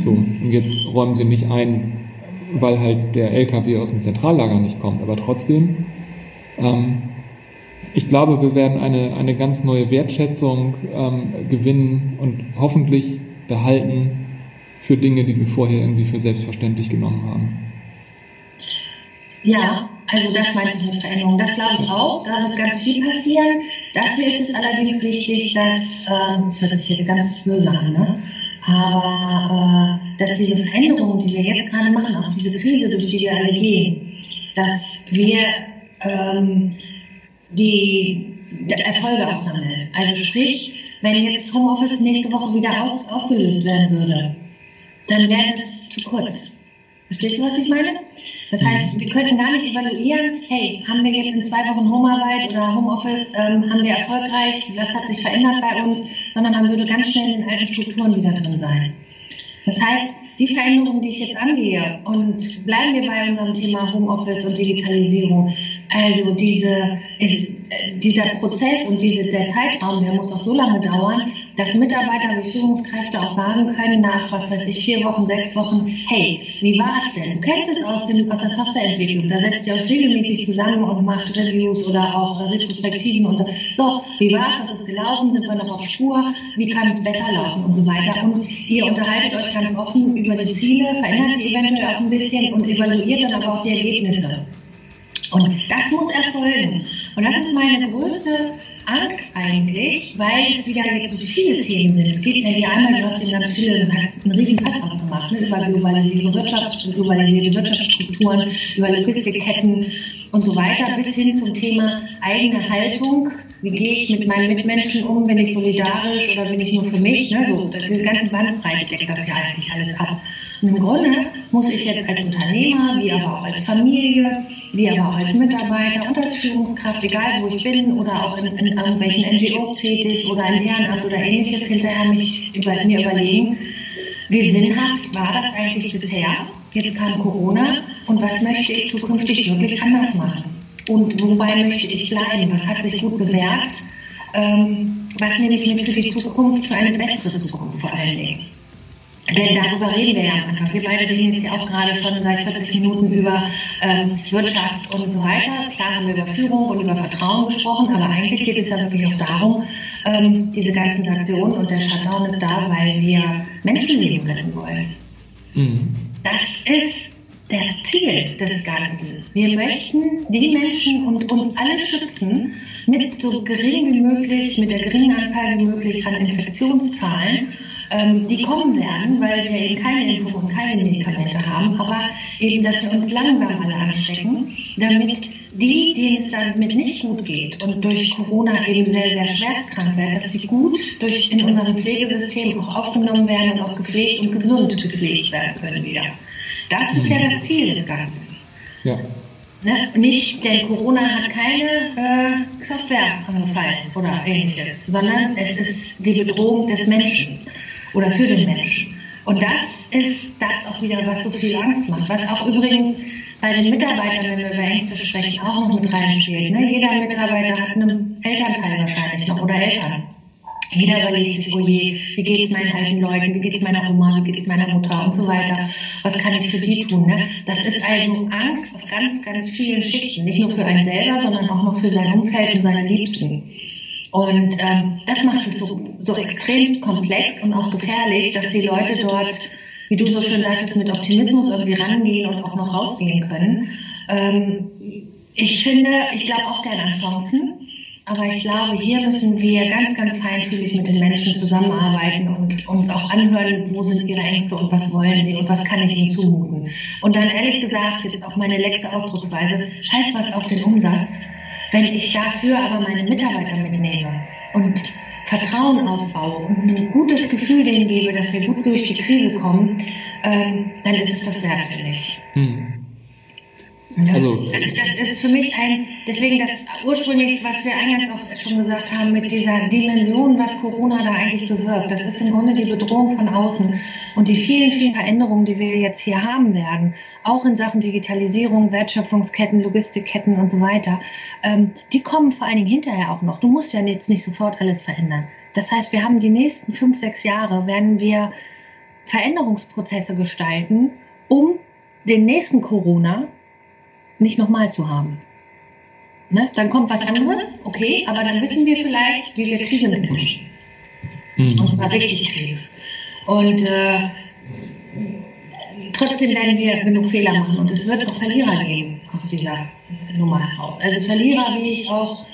So, und jetzt räumen sie nicht ein, weil halt der LKW aus dem Zentrallager nicht kommt. Aber trotzdem, ähm, ich glaube, wir werden eine, eine ganz neue Wertschätzung ähm, gewinnen und hoffentlich behalten für Dinge, die wir vorher irgendwie für selbstverständlich genommen haben. Ja, also das meinst du mit Veränderung. Das glaube ich auch. Da wird ganz viel passieren. Dafür ist es allerdings wichtig, dass, ähm, das hört sich jetzt ganz böse an, ne? aber äh, dass diese Veränderungen, die wir jetzt gerade machen, auch diese Krise, durch die wir alle gehen, dass wir ähm, die, die Erfolge auch sammeln. Also sprich, wenn jetzt Homeoffice nächste Woche wieder aus, aufgelöst werden würde, dann wäre das zu kurz. Verstehst du, was ich meine? Das heißt, wir könnten gar nicht evaluieren, hey, haben wir jetzt in zwei Wochen Homearbeit oder Homeoffice, ähm, haben wir erfolgreich, was hat sich verändert bei uns, sondern man würde ganz schnell in alten Strukturen wieder drin sein. Das heißt, die Veränderungen, die ich jetzt angehe, und bleiben wir bei unserem Thema Homeoffice und Digitalisierung, also diese, ist, dieser Prozess und diese, der Zeitraum, der muss auch so lange dauern, dass Mitarbeiter und Führungskräfte auch sagen können nach, was weiß ich, vier Wochen, sechs Wochen, hey, wie war es denn? Du kennst es aus, dem, aus der Softwareentwicklung, da setzt ihr euch regelmäßig zusammen und macht Reviews oder auch Retrospektiven und so. So, wie war es, was ist gelaufen, sind wir noch auf Spur, wie kann es besser laufen und so weiter. Und ihr unterhaltet euch ganz offen über die Ziele, verändert die eventuell auch ein bisschen und evaluiert dann aber auch die Ergebnisse. Und das muss erfolgen. Und das ist meine größte Angst eigentlich, weil es wieder jetzt so viele Themen sind. Es geht ja hier einmal, du hast ja ganz viele, hast einen riesen Pass aufgemacht, ne, über globalisierte Wirtschaft, globalisierte Wirtschaftsstrukturen, über Logistikketten und so weiter, bis hin zum Thema eigene Haltung. Wie gehe ich mit meinen Mitmenschen um? Bin ich solidarisch oder bin ich nur für mich? Ne? So, diese ganze Bandbreite deckt das ja eigentlich alles ab. Im Grunde muss ich jetzt als Unternehmer, wie aber auch als Familie, wie aber auch als Mitarbeiter und als Führungskraft, egal wo ich bin oder auch in, in irgendwelchen NGOs tätig oder im Ehrenamt oder ähnliches, hinterher mich über, mir überlegen, wie sinnhaft war das eigentlich bisher? Jetzt kam Corona und was möchte ich zukünftig wirklich anders machen? Und wobei möchte ich bleiben? Was hat sich gut bewährt? Ähm, was nehme ich mir für die Zukunft, für eine bessere Zukunft vor allen Dingen? Denn darüber reden wir ja am Anfang. Wir beide reden jetzt ja auch gerade schon seit 40 Minuten über ähm, Wirtschaft und so weiter. Klar haben wir über Führung und über Vertrauen gesprochen, aber eigentlich geht es ja wirklich auch darum, ähm, diese ganzen Sanktionen und der Shutdown ist da, weil wir Menschenleben retten wollen. Mhm. Das ist das Ziel des Ganzen. Wir möchten die Menschen und uns alle schützen mit so gering wie möglich, mit der geringen Anzahl wie möglich an Infektionszahlen ähm, die kommen werden, weil wir eben keine Impfung und keine Medikamente haben, aber eben, dass wir uns langsam alle anstecken, damit die, denen es damit nicht gut geht und durch Corona eben sehr, sehr schwerstkrank werden, dass sie gut durch in unserem Pflegesystem auch aufgenommen werden und auch gepflegt und gesund gepflegt werden können wieder. Das ist ja das Ziel des Ganzen. Ja. Ne? Nicht, denn Corona hat keine äh, Software angefallen oder ähnliches, sondern es ist die Bedrohung des Menschen oder für den Menschen. Und das ist das auch wieder, was so viel Angst macht. Was auch übrigens bei den Mitarbeitern, wenn wir über Ängste sprechen, auch noch mit reinspielt. Ne? Jeder Mitarbeiter hat einen Elternteil wahrscheinlich noch oder Eltern. Jeder überlegt sich, oh je, wie geht es meinen alten Leuten, wie geht es meiner Oma, wie geht es meiner Mutter und so weiter. Was kann ich für die tun? Ne? Das ist also Angst auf ganz, ganz vielen Schichten. Nicht nur für einen selber, sondern auch noch für sein Umfeld und seine Liebsten. Und ähm, das macht es so, so extrem komplex und auch gefährlich, dass die Leute dort, wie du so schön sagtest, mit Optimismus irgendwie rangehen und auch noch rausgehen können. Ähm, ich finde, ich glaube auch gerne an Chancen, aber ich glaube, hier müssen wir ganz, ganz feinfühlig mit den Menschen zusammenarbeiten und uns auch anhören, wo sind ihre Ängste und was wollen sie und was kann ich ihnen zumuten. Und dann ehrlich gesagt, jetzt auch meine letzte Ausdrucksweise, scheiß was auf den Umsatz wenn ich dafür aber meine Mitarbeiter mitnehme und Vertrauen aufbaue und ein gutes Gefühl denen gebe, dass wir gut durch die Krise kommen, ähm, dann ist es das wert, finde ich. Hm. Also, das, das, ist für mich ein, deswegen das ursprünglich, was wir eingangs auch schon gesagt haben, mit dieser Dimension, was Corona da eigentlich bewirkt, das ist im Grunde die Bedrohung von außen und die vielen, vielen Veränderungen, die wir jetzt hier haben werden, auch in Sachen Digitalisierung, Wertschöpfungsketten, Logistikketten und so weiter, ähm, die kommen vor allen Dingen hinterher auch noch. Du musst ja jetzt nicht sofort alles verändern. Das heißt, wir haben die nächsten fünf, sechs Jahre, werden wir Veränderungsprozesse gestalten, um den nächsten Corona nicht nochmal zu haben. Ne? Dann kommt was anderes, okay, aber dann wissen wir vielleicht, wie wir Krise managen. Mhm. Und zwar richtig Krise. Und äh, trotzdem werden wir genug Fehler machen und es wird auch Verlierer geben aus dieser Nummer heraus. Also Verlierer, wie ich auch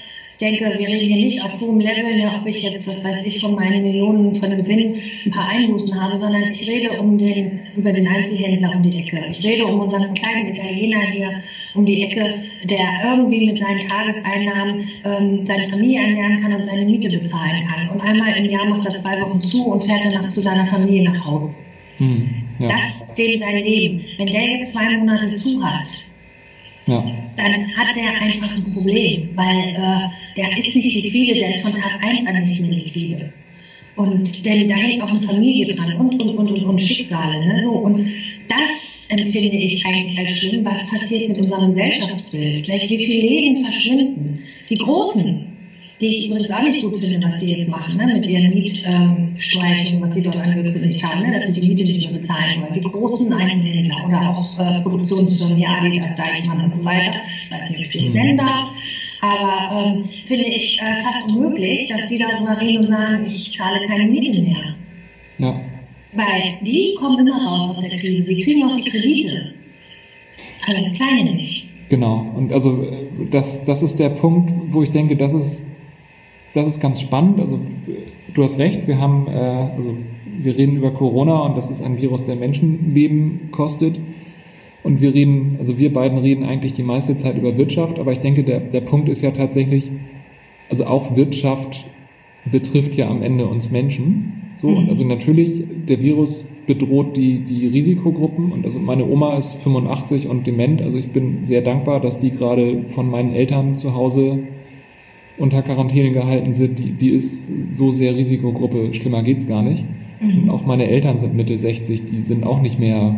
denke, wir reden hier nicht auf hohem Level, ne, ob ich jetzt, was weiß ich, von meinen Millionen von Gewinn ein paar Einbußen habe, sondern ich rede um den, über den Einzelhändler um die Ecke. Ich rede um unseren kleinen Italiener hier um die Ecke, der irgendwie mit seinen Tageseinnahmen ähm, seine Familie ernähren kann und seine Miete bezahlen kann. Und einmal im Jahr macht er zwei Wochen zu und fährt danach zu seiner Familie nach Hause. Hm, ja. Das ist dem sein Leben. Wenn der jetzt zwei Monate zu hat, ja. dann hat der einfach ein Problem, weil äh, der ist nicht liquide, der ist von Tag 1 an nicht mehr liquide. Und denn da hängt auch eine Familie dran und, und, und, und, und Schicksale. Ne? So, und das empfinde ich eigentlich als schlimm, was passiert mit unserem Gesellschaftsbild. Vielleicht wie viele Leben verschwinden. Die Großen, die ich übrigens auch nicht gut finde, was die jetzt machen, ne, mit ihren Mietstreichen, ähm, was sie dort angekündigt haben, ne, dass sie die Miete nicht mehr bezahlen wollen. Die großen Einzelhändler oder auch äh, Produktionsfirmen wie Adidas, Deichmann und so weiter, weiß nicht, ob ich das nennen darf, aber ähm, finde ich äh, fast unmöglich, dass die darüber reden und sagen, ich zahle keine Miete mehr. Ja. Weil die kommen immer raus aus der Krise, sie kriegen auch die Kredite. Aber kleine nicht. Genau, und also das, das ist der Punkt, wo ich denke, das ist das ist ganz spannend. Also du hast recht, wir haben, äh, also wir reden über Corona und das ist ein Virus, der Menschenleben kostet. Und wir reden, also wir beiden reden eigentlich die meiste Zeit über Wirtschaft, aber ich denke, der, der Punkt ist ja tatsächlich, also auch Wirtschaft betrifft ja am Ende uns Menschen. So, und also natürlich, der Virus bedroht die, die Risikogruppen und also meine Oma ist 85 und dement, also ich bin sehr dankbar, dass die gerade von meinen Eltern zu Hause unter Quarantäne gehalten wird, die, die ist so sehr Risikogruppe, schlimmer geht's gar nicht. Mhm. Und auch meine Eltern sind Mitte 60, die sind auch nicht mehr,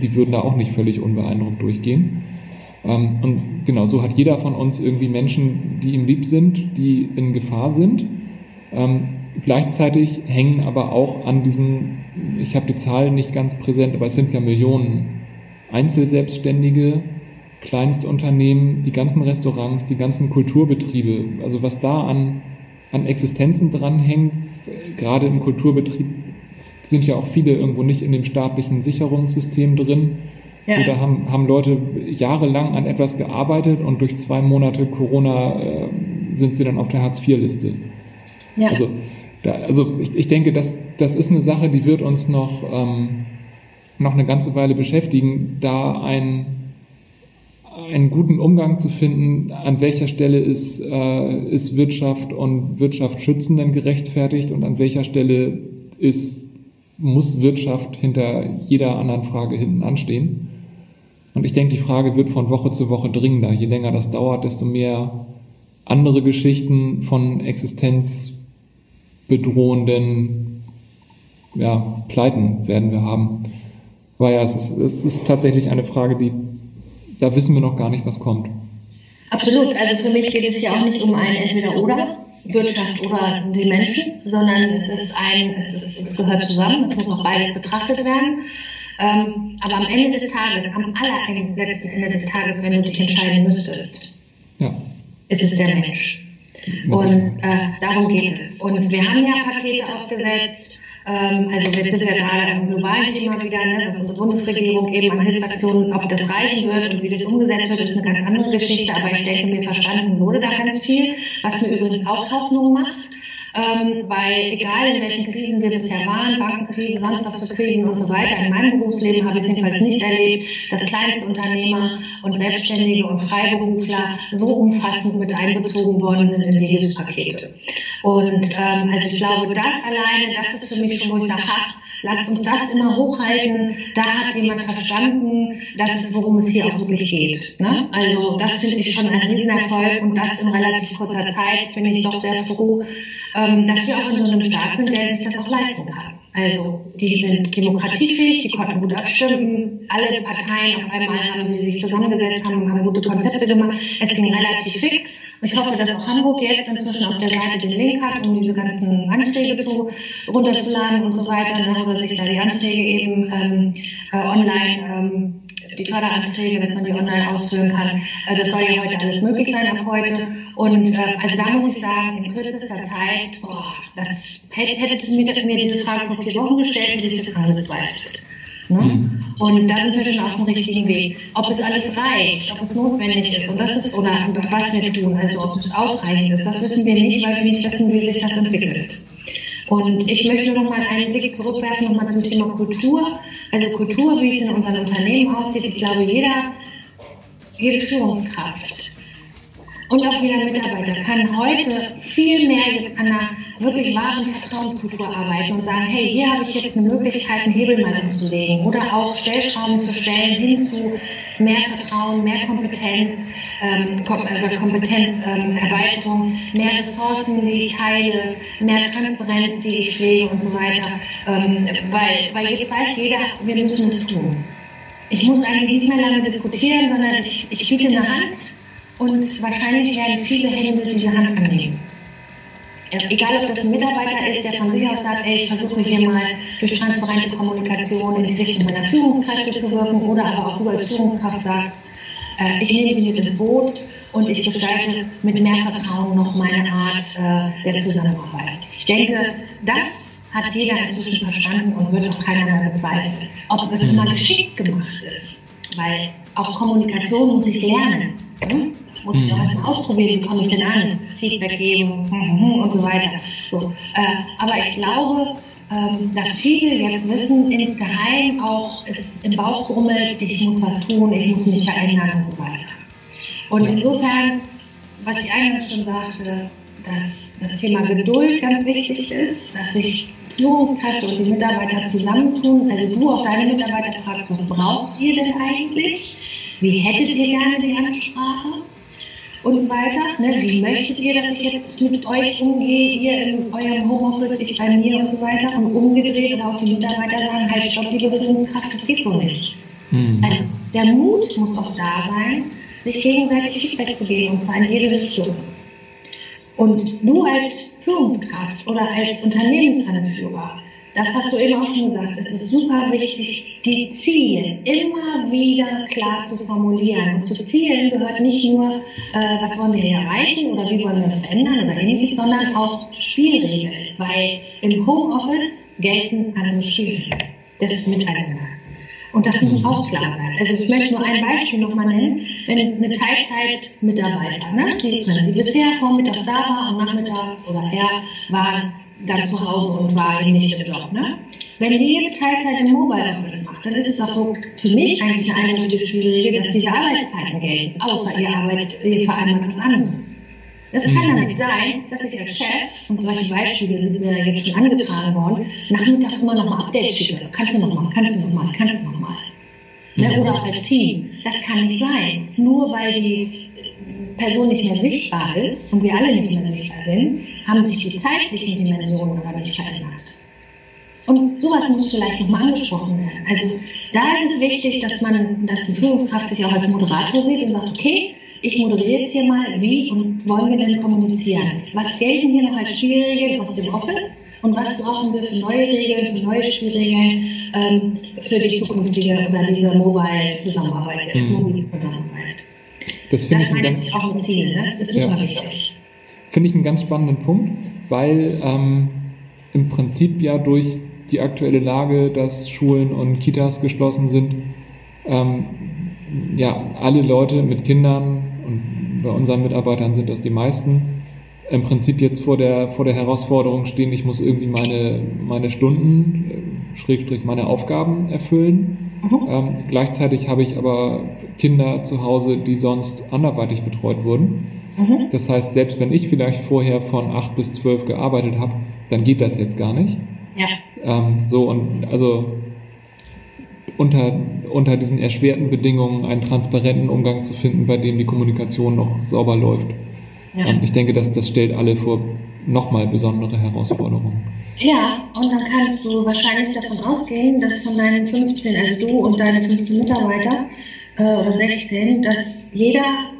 die würden da auch nicht völlig unbeeindruckt durchgehen. Ähm, und genau, so hat jeder von uns irgendwie Menschen, die ihm lieb sind, die in Gefahr sind. Ähm, gleichzeitig hängen aber auch an diesen, ich habe die Zahlen nicht ganz präsent, aber es sind ja Millionen Einzelselbstständige, Kleinstunternehmen, die ganzen Restaurants, die ganzen Kulturbetriebe, also was da an, an Existenzen dranhängt, gerade im Kulturbetrieb sind ja auch viele irgendwo nicht in dem staatlichen Sicherungssystem drin. Ja. So, da haben, haben Leute jahrelang an etwas gearbeitet und durch zwei Monate Corona äh, sind sie dann auf der Hartz-IV-Liste. Ja. Also, da, also ich, ich denke, das, das ist eine Sache, die wird uns noch, ähm, noch eine ganze Weile beschäftigen, da ein, einen guten Umgang zu finden, an welcher Stelle ist, äh, ist Wirtschaft und Wirtschaft schützen denn gerechtfertigt und an welcher Stelle ist, muss Wirtschaft hinter jeder anderen Frage hinten anstehen. Und ich denke, die Frage wird von Woche zu Woche dringender. Je länger das dauert, desto mehr andere Geschichten von existenzbedrohenden ja, Pleiten werden wir haben. Weil ja, es ist, es ist tatsächlich eine Frage, die, da wissen wir noch gar nicht, was kommt. Absolut. Also für mich geht es ja auch nicht um ein Entweder-Oder, Wirtschaft oder die Menschen, sondern es ist ein, es, ist, es gehört zusammen, es muss auch beides betrachtet werden. Ähm, aber am Ende des Tages, am allerletzten Ende des Tages, wenn du dich entscheiden müsstest, ja. ist es der Mensch. Und äh, darum geht es. Und wir haben ja Pakete aufgesetzt. Ähm, also jetzt sind wir gerade im globalen Thema wieder, ne, dass unsere Bundesregierung eben an Hilfsaktionen, ob das reichen wird und wie das umgesetzt wird, ist eine ganz andere Geschichte. Aber ich denke, mir verstanden wurde da ganz viel, was mir übrigens auch Hoffnung macht ähm, weil egal in welchen Krisen wir bisher waren, Bankenkrise, sonst was für Krisen und so weiter, in meinem Berufsleben habe ich jedenfalls nicht erlebt, dass kleinste Unternehmer und Selbstständige und Freiberufler so umfassend mit einbezogen worden sind in die Hilfspakete. Und ähm, also ich glaube, das alleine, das ist für mich schon, wo ich sage, lasst uns das immer hochhalten. Da hat jemand verstanden, dass es, worum es hier auch wirklich geht. Ne? Also das finde ich schon ein Riesenerfolg und das in relativ kurzer Zeit bin ich doch sehr froh, ähm, dass wir auch in so einem Staat sind, der sich das auch leisten kann. Also die sind demokratiefähig, die konnten gut abstimmen, alle Parteien auf einmal haben sie sich zusammengesetzt, haben, haben gute Konzepte gemacht. Es ging relativ fix. Ich hoffe, dass auch Hamburg jetzt inzwischen auf der Seite den Link hat, um diese ganzen Anträge zu, runterzuladen und so weiter, ne, oder sich da die Anträge eben ähm, äh, online ähm, die Förderanträge, dass man die online ausfüllen kann. Äh, das soll ja heute alles möglich sein ab heute. Und äh, also da muss ich sagen, in kürzester Zeit, boah, das hättest du mir, mir diese Frage vor vier Wochen gestellt, hätte ich das gerade bezweifelt. Ne? Mhm. Und da sind wir schon auf dem richtigen Weg. Ob es alles reicht, ob es notwendig ist, und das ist, oder was wir tun, also ob es ausreichend ist, das wissen wir nicht, weil wir nicht wissen, wie sich das entwickelt. Und ich möchte noch mal einen Blick zurückwerfen noch mal zum Thema Kultur. Also Kultur, wie es in unseren Unternehmen aussieht. Ich glaube, jeder, jede Führungskraft und auch jeder Mitarbeiter kann heute viel mehr jetzt an einer wirklich wahren Vertrauenskultur arbeiten und sagen, hey, hier habe ich jetzt eine Möglichkeit, einen Hebel mal umzulegen oder auch Stellschrauben zu stellen hin zu mehr Vertrauen, mehr Kompetenz, ähm, äh, Kompetenzerweiterung, ähm, mehr Ressourcen, die ich teile, mehr Transparenz, die ich pflege und so weiter. Ähm, weil, weil jetzt weiß jeder, wir müssen es tun. Ich muss eigentlich nicht mehr lange diskutieren, sondern ich, ich biete eine Hand und wahrscheinlich werden viele Hände diese Hand annehmen. Egal, ob das ein Mitarbeiter ist, der von sich aus sagt, ey, ich versuche hier mal durch transparente Kommunikation in die Richtung meiner Führungskräfte zu wirken, oder aber auch du als Führungskraft sagst, äh, ich nehme sie mit ins Boot und ich gestalte mit mehr Vertrauen noch meine Art äh, der Zusammenarbeit. Ich denke, das hat jeder inzwischen verstanden und wird auch keiner mehr bezweifeln. Ob es mal geschickt gemacht ist, weil auch Kommunikation muss ich lernen. Hm? Muss ich auch erstmal ausprobieren, komme ich denn an, Feedback geben und so weiter. So, äh, aber ich glaube, ähm, dass viele jetzt wissen, insgeheim auch es im Bauch grummelt, ich muss was tun, ich muss mich verändern und so weiter. Und insofern, was ich eingangs schon sagte, dass das Thema Geduld ganz wichtig ist, dass sich Führungskräfte und die Mitarbeiter zusammentun, also du auch deine Mitarbeiter fragst, was braucht ihr denn eigentlich? Wie hättet ihr gerne die Ansprache? Und so weiter. Ne? Wie möchtet ihr, dass ich jetzt mit euch umgehe, ihr in eurem Homeoffice, ich bei mir und so weiter und umgedreht und auch die Mitarbeiter sagen, halt stopp, liebe Führungskraft, das geht so nicht. Mhm. Also der Mut muss auch da sein, sich gegenseitig Feedback zu geben und zwar in jede Richtung. Und du als Führungskraft oder als Unternehmensanführer das hast du eben auch schon gesagt. Es ist super wichtig, die Ziele immer wieder klar zu formulieren. Und zu Zielen gehört nicht nur, äh, was wollen wir hier erreichen oder wie wollen wir das verändern oder ähnliches, sondern auch Spielregeln. Weil im Homeoffice gelten andere Spielregeln. Das ist miteinander. Und das muss auch klar sein. Also ich möchte nur ein Beispiel nochmal nennen. Wenn eine Teilzeitmitarbeiter, ne, die, die bisher vormittags da war und nachmittags oder er war dann zu Hause und war nicht im Job, ne? Wenn die jetzt Teilzeit im Mobile Office macht, dann ist es auch für mich eigentlich eine eindeutige Spielregel, dass diese Arbeitszeiten gelten, außer ihr arbeitet, ihr vereinbart was anderes. Das kann ja nicht sein, dass ich als Chef, und solche Beispiele sind mir jetzt schon angetragen worden, nachmittags immer nochmal Updates schicke. Kannst du nochmal, kannst du nochmal, kannst du nochmal. Ne? Oder auch als Team. Das kann nicht sein. Nur weil die Person nicht mehr sichtbar ist und wir alle nicht mehr sichtbar sind, haben sich die zeitlichen Dimensionen aber nicht verändert. Und sowas muss vielleicht nochmal angesprochen werden. Also da ist es wichtig, dass man, dass die Führungskraft sich auch als Moderator sieht und sagt, okay, ich moderiere jetzt hier mal, wie und wollen wir denn kommunizieren? Was gelten hier noch als Spielregeln aus dem Office und was brauchen wir für neue Regeln, für neue Spielregeln ähm, für die zukünftige oder diese Mobile-Zusammenarbeit, mhm. Mobile-Zusammenarbeit? Das finde ich, ganz, ich auch ein Ziel, ne? das ist ja. wichtig. Finde ich einen ganz spannenden Punkt, weil ähm, im Prinzip ja durch die aktuelle Lage, dass Schulen und Kitas geschlossen sind, ähm, ja, alle Leute mit Kindern und bei unseren Mitarbeitern sind das die meisten, im Prinzip jetzt vor der, vor der Herausforderung stehen, ich muss irgendwie meine, meine Stunden, äh, Schrägstrich meine Aufgaben erfüllen. Mhm. Ähm, gleichzeitig habe ich aber Kinder zu Hause, die sonst anderweitig betreut wurden. Mhm. Das heißt, selbst wenn ich vielleicht vorher von acht bis zwölf gearbeitet habe, dann geht das jetzt gar nicht. Ja. Ähm, so und also unter, unter diesen erschwerten Bedingungen einen transparenten Umgang zu finden, bei dem die Kommunikation noch sauber läuft. Ja. Ähm, ich denke, dass das stellt alle vor nochmal besondere Herausforderungen. Ja, und dann kannst du wahrscheinlich davon ausgehen, dass von deinen 15, also du und deine 15 Mitarbeiter äh, oder 16, dass jeder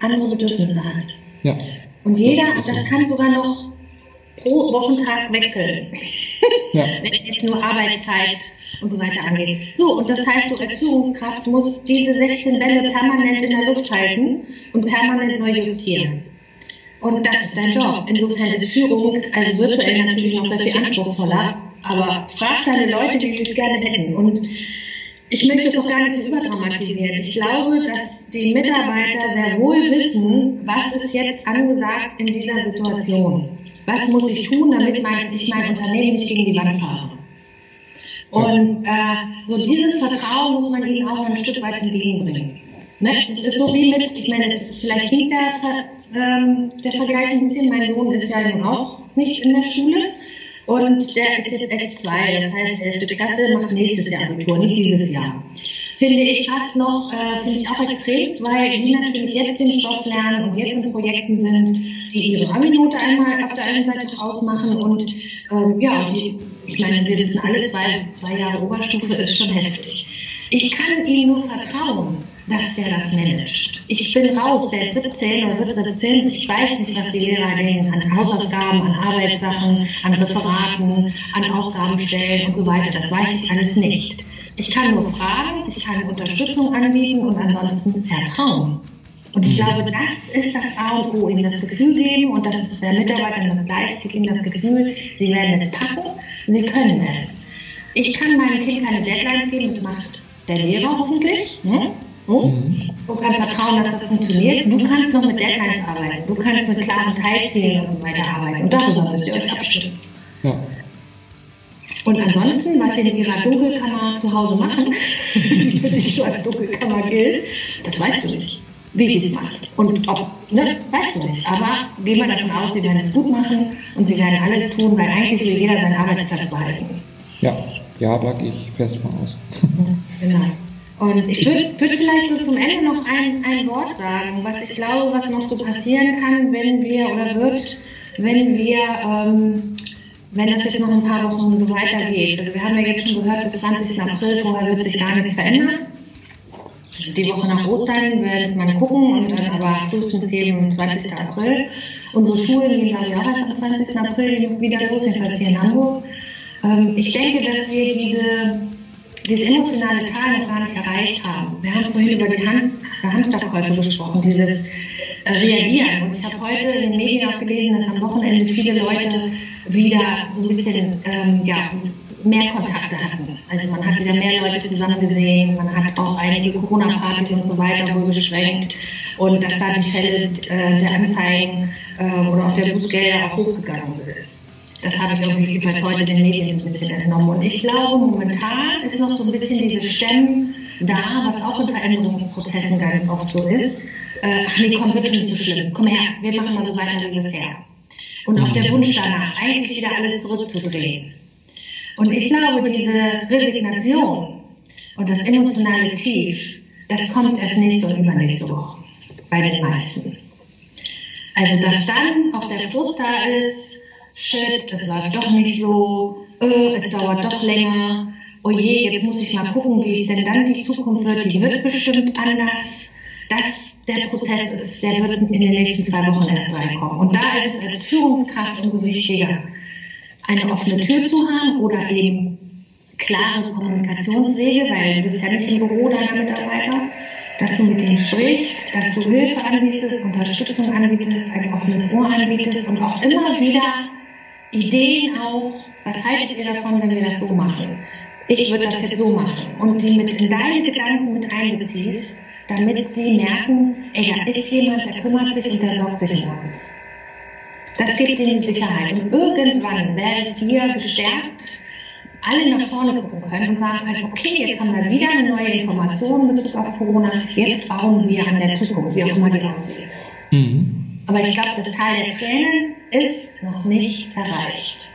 andere Bedürfnisse hat. Ja. Und jeder, das, das kann sogar noch pro Wochentag wechseln. Ja. Wenn jetzt nur Arbeitszeit und so weiter angeht. So, und das heißt, du als Führungskraft musst diese 16 Bälle permanent in der Luft halten und permanent neu justieren. Und das ist dein Job. Insofern ist Führung, also virtuell natürlich noch sehr viel anspruchsvoller, aber frag deine Leute, die es gerne hätten. Und ich möchte es auch gar nicht so überdramatisieren. Ich glaube, dass die Mitarbeiter sehr wohl wissen, was ist jetzt angesagt in dieser Situation. Was muss ich tun, damit mein, ich mein Unternehmen nicht gegen die Wand fahre? Und äh, so dieses Vertrauen muss man ihnen auch ein Stück weit entgegenbringen. Ne? Es ist so wie mit, ich meine, es ist vielleicht nicht der, ähm, der Vergleich ein bisschen, mein Sohn ist ja nun auch nicht in der Schule. Und der ist jetzt S2, das heißt, 11. Klasse macht nächstes Jahr Abitur, nicht dieses Jahr. Finde ich fast noch, äh, finde ich auch extrem, weil die natürlich jetzt den Stoff lernen und jetzt in Projekten sind, die ihre Abi-Note einmal auf der einen Seite ausmachen und ähm, ja, die ich meine, wir wissen alle, zwei, zwei Jahre Oberstufe ist schon heftig. Ich kann ihm nur vertrauen, dass der das managt. Ich bin raus, der ist 17 oder wird 17. Ich weiß nicht, was die Lehrer denken an Hausaufgaben, an Arbeitssachen, an Referaten, an Aufgabenstellen und so weiter. Das weiß ich alles nicht. Ich kann nur fragen, ich kann Unterstützung anbieten und ansonsten vertrauen. Und ich mhm. glaube, das ist das A und O, ihm das Gefühl geben und das ist bei Mitarbeitern das Gleiche, ihm das Gefühl, sie werden es packen Sie können es. Ich kann meinem Kind keine Deadlines geben, das macht der Lehrer hoffentlich. Ne? Mhm. Du kannst vertrauen, dass das funktioniert. Du kannst noch mit Deadlines arbeiten. Du kannst mit klaren Teilzielen und so weiter arbeiten. Und darüber müsst ihr euch abstimmen. Ja. Und ansonsten, was ihr in ihrer Dunkelkammer zu Hause machen, die für dich so als Dunkelkammer gilt, das weißt du nicht wie sie es macht. Und ob, ne, weißt du nicht. Aber gehen wir davon aus, sie werden es gut machen und sie werden alles tun, weil eigentlich will jeder seinen Arbeitsplatz behalten. Ja, ja, da gehe ich fest von aus. genau. Und ich würde würd vielleicht so zum Ende noch ein, ein Wort sagen, was ich glaube, was noch so passieren kann, wenn wir oder wird, wenn wir, ähm, wenn das jetzt noch ein paar Wochen so weitergeht. Also wir haben ja jetzt schon gehört, bis 20. April, vorher wird sich gar nichts verändern die Woche nach Ostern wird man gucken und dann aber frühestens eben 20. April. Unsere Schulen gehen, glaube ich, auch erst am 20. April wieder los, jedenfalls hier in Hamburg. Ähm, ich denke, dass wir diese, dieses emotionale Tal noch gar nicht erreicht haben. Wir haben vorhin über die Hand, Hamsterkäufe gesprochen, dieses äh, Reagieren. Und ich habe heute in den Medien auch gelesen, dass am Wochenende viele Leute wieder so ein bisschen ähm, ja, mehr Kontakte hatten. Also man hat wieder mehr Leute zusammen gesehen, man hat auch einige Corona-Partys und so weiter wohl beschränkt und dass da die Fälle äh, der Anzeigen äh, oder auch der Bußgelder auch hochgegangen ist. Das habe ich irgendwie jedenfalls heute den Medien so ein bisschen entnommen. Und ich glaube, momentan ist noch so ein bisschen diese Stemmen da, was auch in Veränderungsprozessen ganz oft so ist. Äh, ach nee, komm, wird schon so schlimm. Komm her, wir machen mal so weiter wie bisher. Und auch der Wunsch danach, eigentlich wieder alles zurückzudrehen. Und ich glaube, diese Resignation und das emotionale Tief, das kommt erst nächste und übernächste Woche bei den meisten. Also, dass dann auch der Frust da ist, shit, das läuft doch nicht so, äh, es dauert doch länger, oh je, jetzt muss ich mal gucken, wie es denn dann die Zukunft wird, die wird bestimmt anders. Das, der Prozess ist, der wird in den nächsten zwei Wochen erst reinkommen. Und da ist es als Führungskraft umso wichtiger, eine offene Tür zu haben oder eben klare Kommunikationswege, weil du bist ja nicht im Büro deiner Mitarbeiter, dass du mit denen sprichst, dass du Hilfe anbietest, Unterstützung anbietest, ein offenes Ohr anbietest und auch immer wieder Ideen auch, was haltet ihr davon, wenn wir das so machen? Ich würde das jetzt so machen und die mit in deine Gedanken mit einbeziehst, damit sie merken, ey, da ist jemand, der kümmert sich und der sorgt sich um uns. Das gibt ihnen Sicherheit. Und irgendwann werdet ihr gestärkt alle nach vorne gucken können und sagen können, okay, jetzt haben wir wieder eine neue Information in Bezug auf Corona, jetzt bauen wir an der Zukunft, wie auch immer die aussieht. Mhm. Aber ich glaube, das Teil der Tränen ist noch nicht erreicht.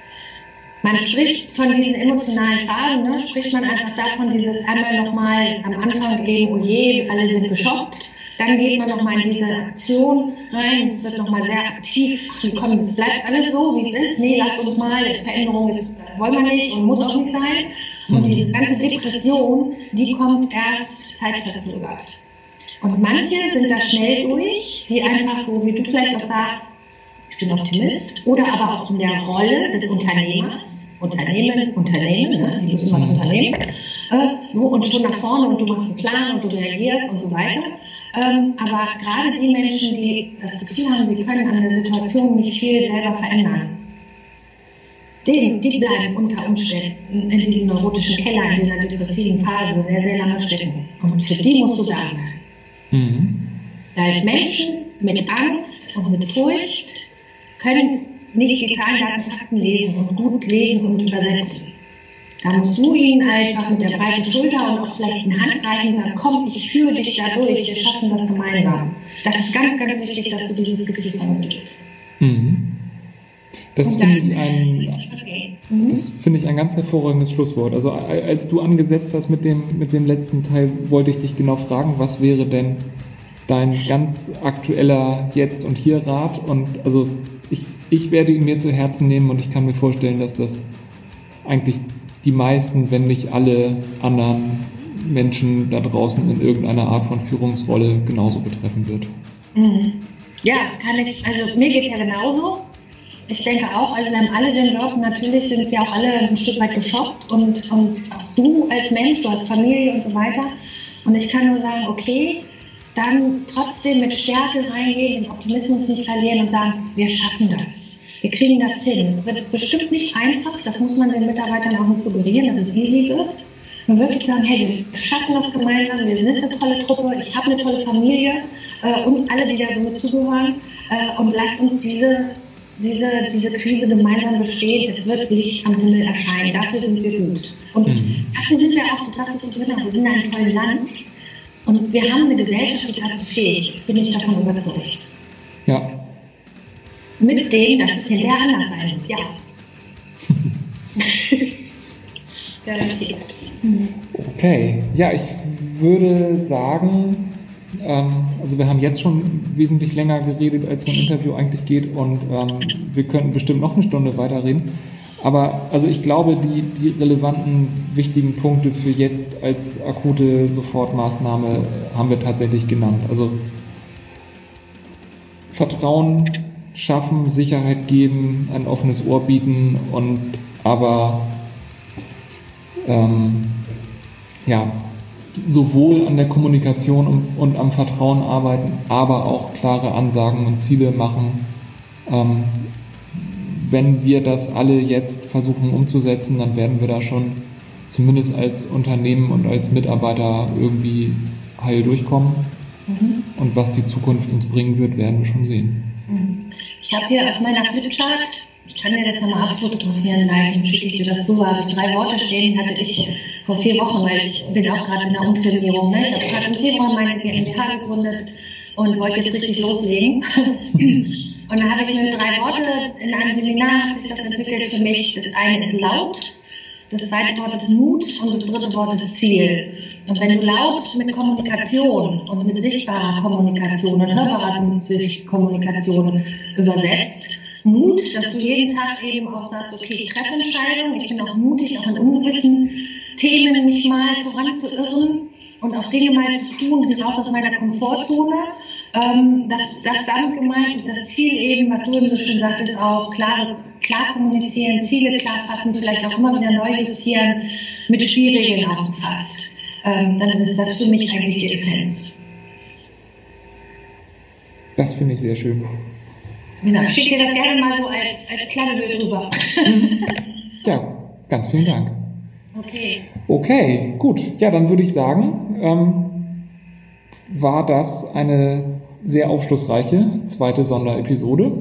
Man spricht von diesen emotionalen Phasen, ne, spricht man einfach davon, dieses einmal nochmal am Anfang eben, oh je, alle sind geschockt. Dann geht man nochmal in diese Aktion rein, es wird nochmal sehr aktiv, ach komm, es bleibt alles so, wie es ist, nee, lass uns mal, Veränderung ist, wollen wir nicht und muss auch nicht sein. Und mhm. diese ganze Depression, die kommt erst zeitverzögert. Und manche sind da schnell durch, die einfach so, wie du vielleicht auch sagst, ich bin Optimist, oder aber auch in der Rolle des Unternehmers, Unternehmen, Unternehmen, ne? die müssen das Unternehmen, äh, und schon nach vorne und du machst einen Plan und du reagierst und so weiter. Ähm, aber gerade die Menschen, die das Gefühl haben, sie können an der Situation nicht viel selber verändern, denen, die bleiben unter Umständen in diesem neurotischen Keller, in dieser depressiven Phase sehr, sehr lange stecken. Und für die musst du da sein. Mhm. Weil Menschen mit Angst und mit Furcht können nicht die Zahlen, Daten, Fakten lesen und gut lesen und übersetzen. Da musst du ihnen einfach mit der breiten Schulter und auch vielleicht eine Hand reichen und sagen, komm, ich führe dich da durch, wir schaffen das gemeinsam. Das ist ganz, ganz wichtig, dass du dieses Gefühl vermittelst. Mhm. Das finde ich ein, mhm. das finde ich ein ganz hervorragendes Schlusswort. Also als du angesetzt hast mit dem, mit dem letzten Teil, wollte ich dich genau fragen, was wäre denn dein ganz aktueller Jetzt und Hier Rat? Und also ich, ich werde ihn mir zu Herzen nehmen und ich kann mir vorstellen, dass das eigentlich die meisten, wenn nicht alle anderen Menschen da draußen in irgendeiner Art von Führungsrolle genauso betreffen wird. Mhm. Ja, kann ich, also mir geht es ja genauso. Ich denke auch, also wir haben alle den Job, natürlich sind wir auch alle ein Stück weit geschockt und, und auch du als Mensch, du als Familie und so weiter. Und ich kann nur sagen, okay, dann trotzdem mit Stärke reingehen, den Optimismus nicht verlieren und sagen, wir schaffen das. Wir kriegen das hin. Es wird bestimmt nicht einfach, das muss man den Mitarbeitern auch nicht suggerieren, dass es easy wird. Und wirklich sagen, hey, wir schaffen das gemeinsam, wir sind eine tolle Truppe, ich habe eine tolle Familie äh, und alle, die da so zugehören. Äh, und lasst uns diese diese, diese Krise gemeinsam bestehen, es wird Licht am Himmel erscheinen. Dafür sind wir gut. Und mhm. dafür sind wir auch, das du so genau, wir sind ein tolles Land und wir haben eine Gesellschaft, die dazu fähig ist, bin ich davon überzeugt. Ja. Mit dem, dass es hinterher anders sein wird, ja. Garantiert. Okay, ja, ich würde sagen, also wir haben jetzt schon wesentlich länger geredet, als so ein Interview eigentlich geht und ähm, wir könnten bestimmt noch eine Stunde weiterreden. Aber also ich glaube, die, die relevanten, wichtigen Punkte für jetzt als akute Sofortmaßnahme haben wir tatsächlich genannt. Also Vertrauen schaffen, Sicherheit geben, ein offenes Ohr bieten und aber ähm, ja, sowohl an der Kommunikation und, und, am Vertrauen arbeiten, aber auch klare Ansagen und Ziele machen, ähm, wenn wir das alle jetzt versuchen umzusetzen, dann werden wir da schon zumindest als Unternehmen und als Mitarbeiter irgendwie heil durchkommen. Mhm. Und was die Zukunft uns bringen wird, werden wir schon sehen. Mhm. Ich habe hier auf meiner Flipchart, ich kann dir das ja mal abfotografieren, dann schicke ich dir das zu, habe ich drei Worte stehen, hatte ich vor vier Wochen, weil ich bin auch gerade in der Umfirmierung. Ne? Ich habe gerade im Februar meine GmbH gegründet und wollte jetzt richtig loslegen. und dann habe ich mir drei Worte in einem Seminar hat sich das entwickelt für mich. Das eine ist laut, das zweite Wort ist Mut und das dritte Wort ist Ziel. Und wenn du laut mit Kommunikation und mit sichtbarer Kommunikation und hörbarer Kommunikation übersetzt, Mut, dass du jeden Tag eben auch sagst, okay, ich treffe Entscheidungen, ich bin auch mutig, auch in ungewissen Themen mich mal voranzuirren und auch Dinge mal zu tun, raus aus meiner Komfortzone. Ähm, das, das damit gemeint, das Ziel eben, was du eben so schön sagtest, auch klar, klar kommunizieren, Ziele klar fassen, vielleicht auch immer wieder neu justieren, mit Spielregeln auch gefasst. Ähm, dann ist das für mich eigentlich die Essenz. Das finde ich sehr schön. Genau, ich schicke dir das gerne mal so als, als kleine Bild rüber. ja, ganz vielen Dank. Okay. Okay, gut. Ja, dann würde ich sagen, ähm, war das eine sehr aufschlussreiche zweite Sonderepisode.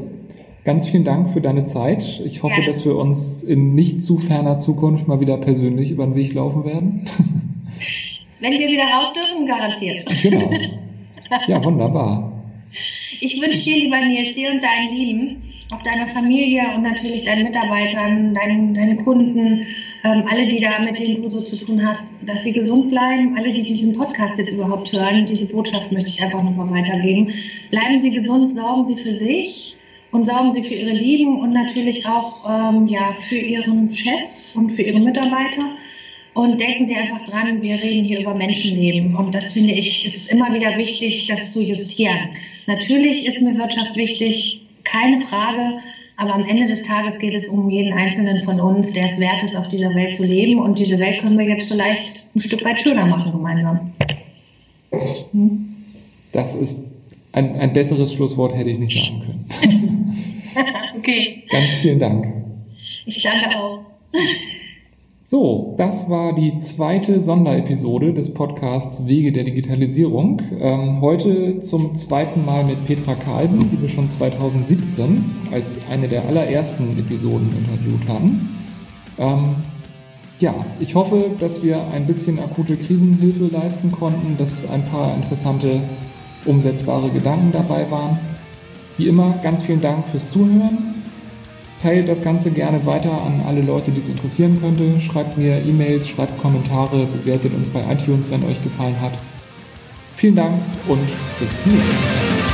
Ganz vielen Dank für deine Zeit. Ich hoffe, ja. dass wir uns in nicht zu ferner Zukunft mal wieder persönlich über den Weg laufen werden. Wenn wir wieder raus dürfen, garantiert. Genau. Ja, wunderbar. Ich wünsche dir, lieber Nils, dir und deinen Lieben, auch deiner Familie und natürlich deinen Mitarbeitern, deinen, deinen Kunden, ähm, alle, die da mit denen du so zu tun hast, dass sie gesund bleiben. Alle, die diesen Podcast jetzt überhaupt hören, diese Botschaft möchte ich einfach nochmal weitergeben. Bleiben Sie gesund, sorgen Sie für sich und sorgen Sie für Ihre Lieben und natürlich auch ähm, ja, für Ihren Chef und für Ihre Mitarbeiter. Und denken Sie einfach dran, wir reden hier über Menschenleben. Und das finde ich, ist immer wieder wichtig, das zu justieren. Natürlich ist mir Wirtschaft wichtig, keine Frage. Aber am Ende des Tages geht es um jeden Einzelnen von uns, der es wert ist, auf dieser Welt zu leben. Und diese Welt können wir jetzt vielleicht ein Stück weit schöner machen gemeinsam. Hm? Das ist ein, ein besseres Schlusswort hätte ich nicht sagen können. okay. Ganz vielen Dank. Ich danke auch. So, das war die zweite Sonderepisode des Podcasts Wege der Digitalisierung. Ähm, heute zum zweiten Mal mit Petra Carlsen, die wir schon 2017 als eine der allerersten Episoden interviewt haben. Ähm, ja, ich hoffe, dass wir ein bisschen akute Krisenhilfe leisten konnten, dass ein paar interessante, umsetzbare Gedanken dabei waren. Wie immer, ganz vielen Dank fürs Zuhören. Teilt das Ganze gerne weiter an alle Leute, die es interessieren könnte. Schreibt mir E-Mails, schreibt Kommentare, bewertet uns bei iTunes, wenn euch gefallen hat. Vielen Dank und bis zum nächsten Mal.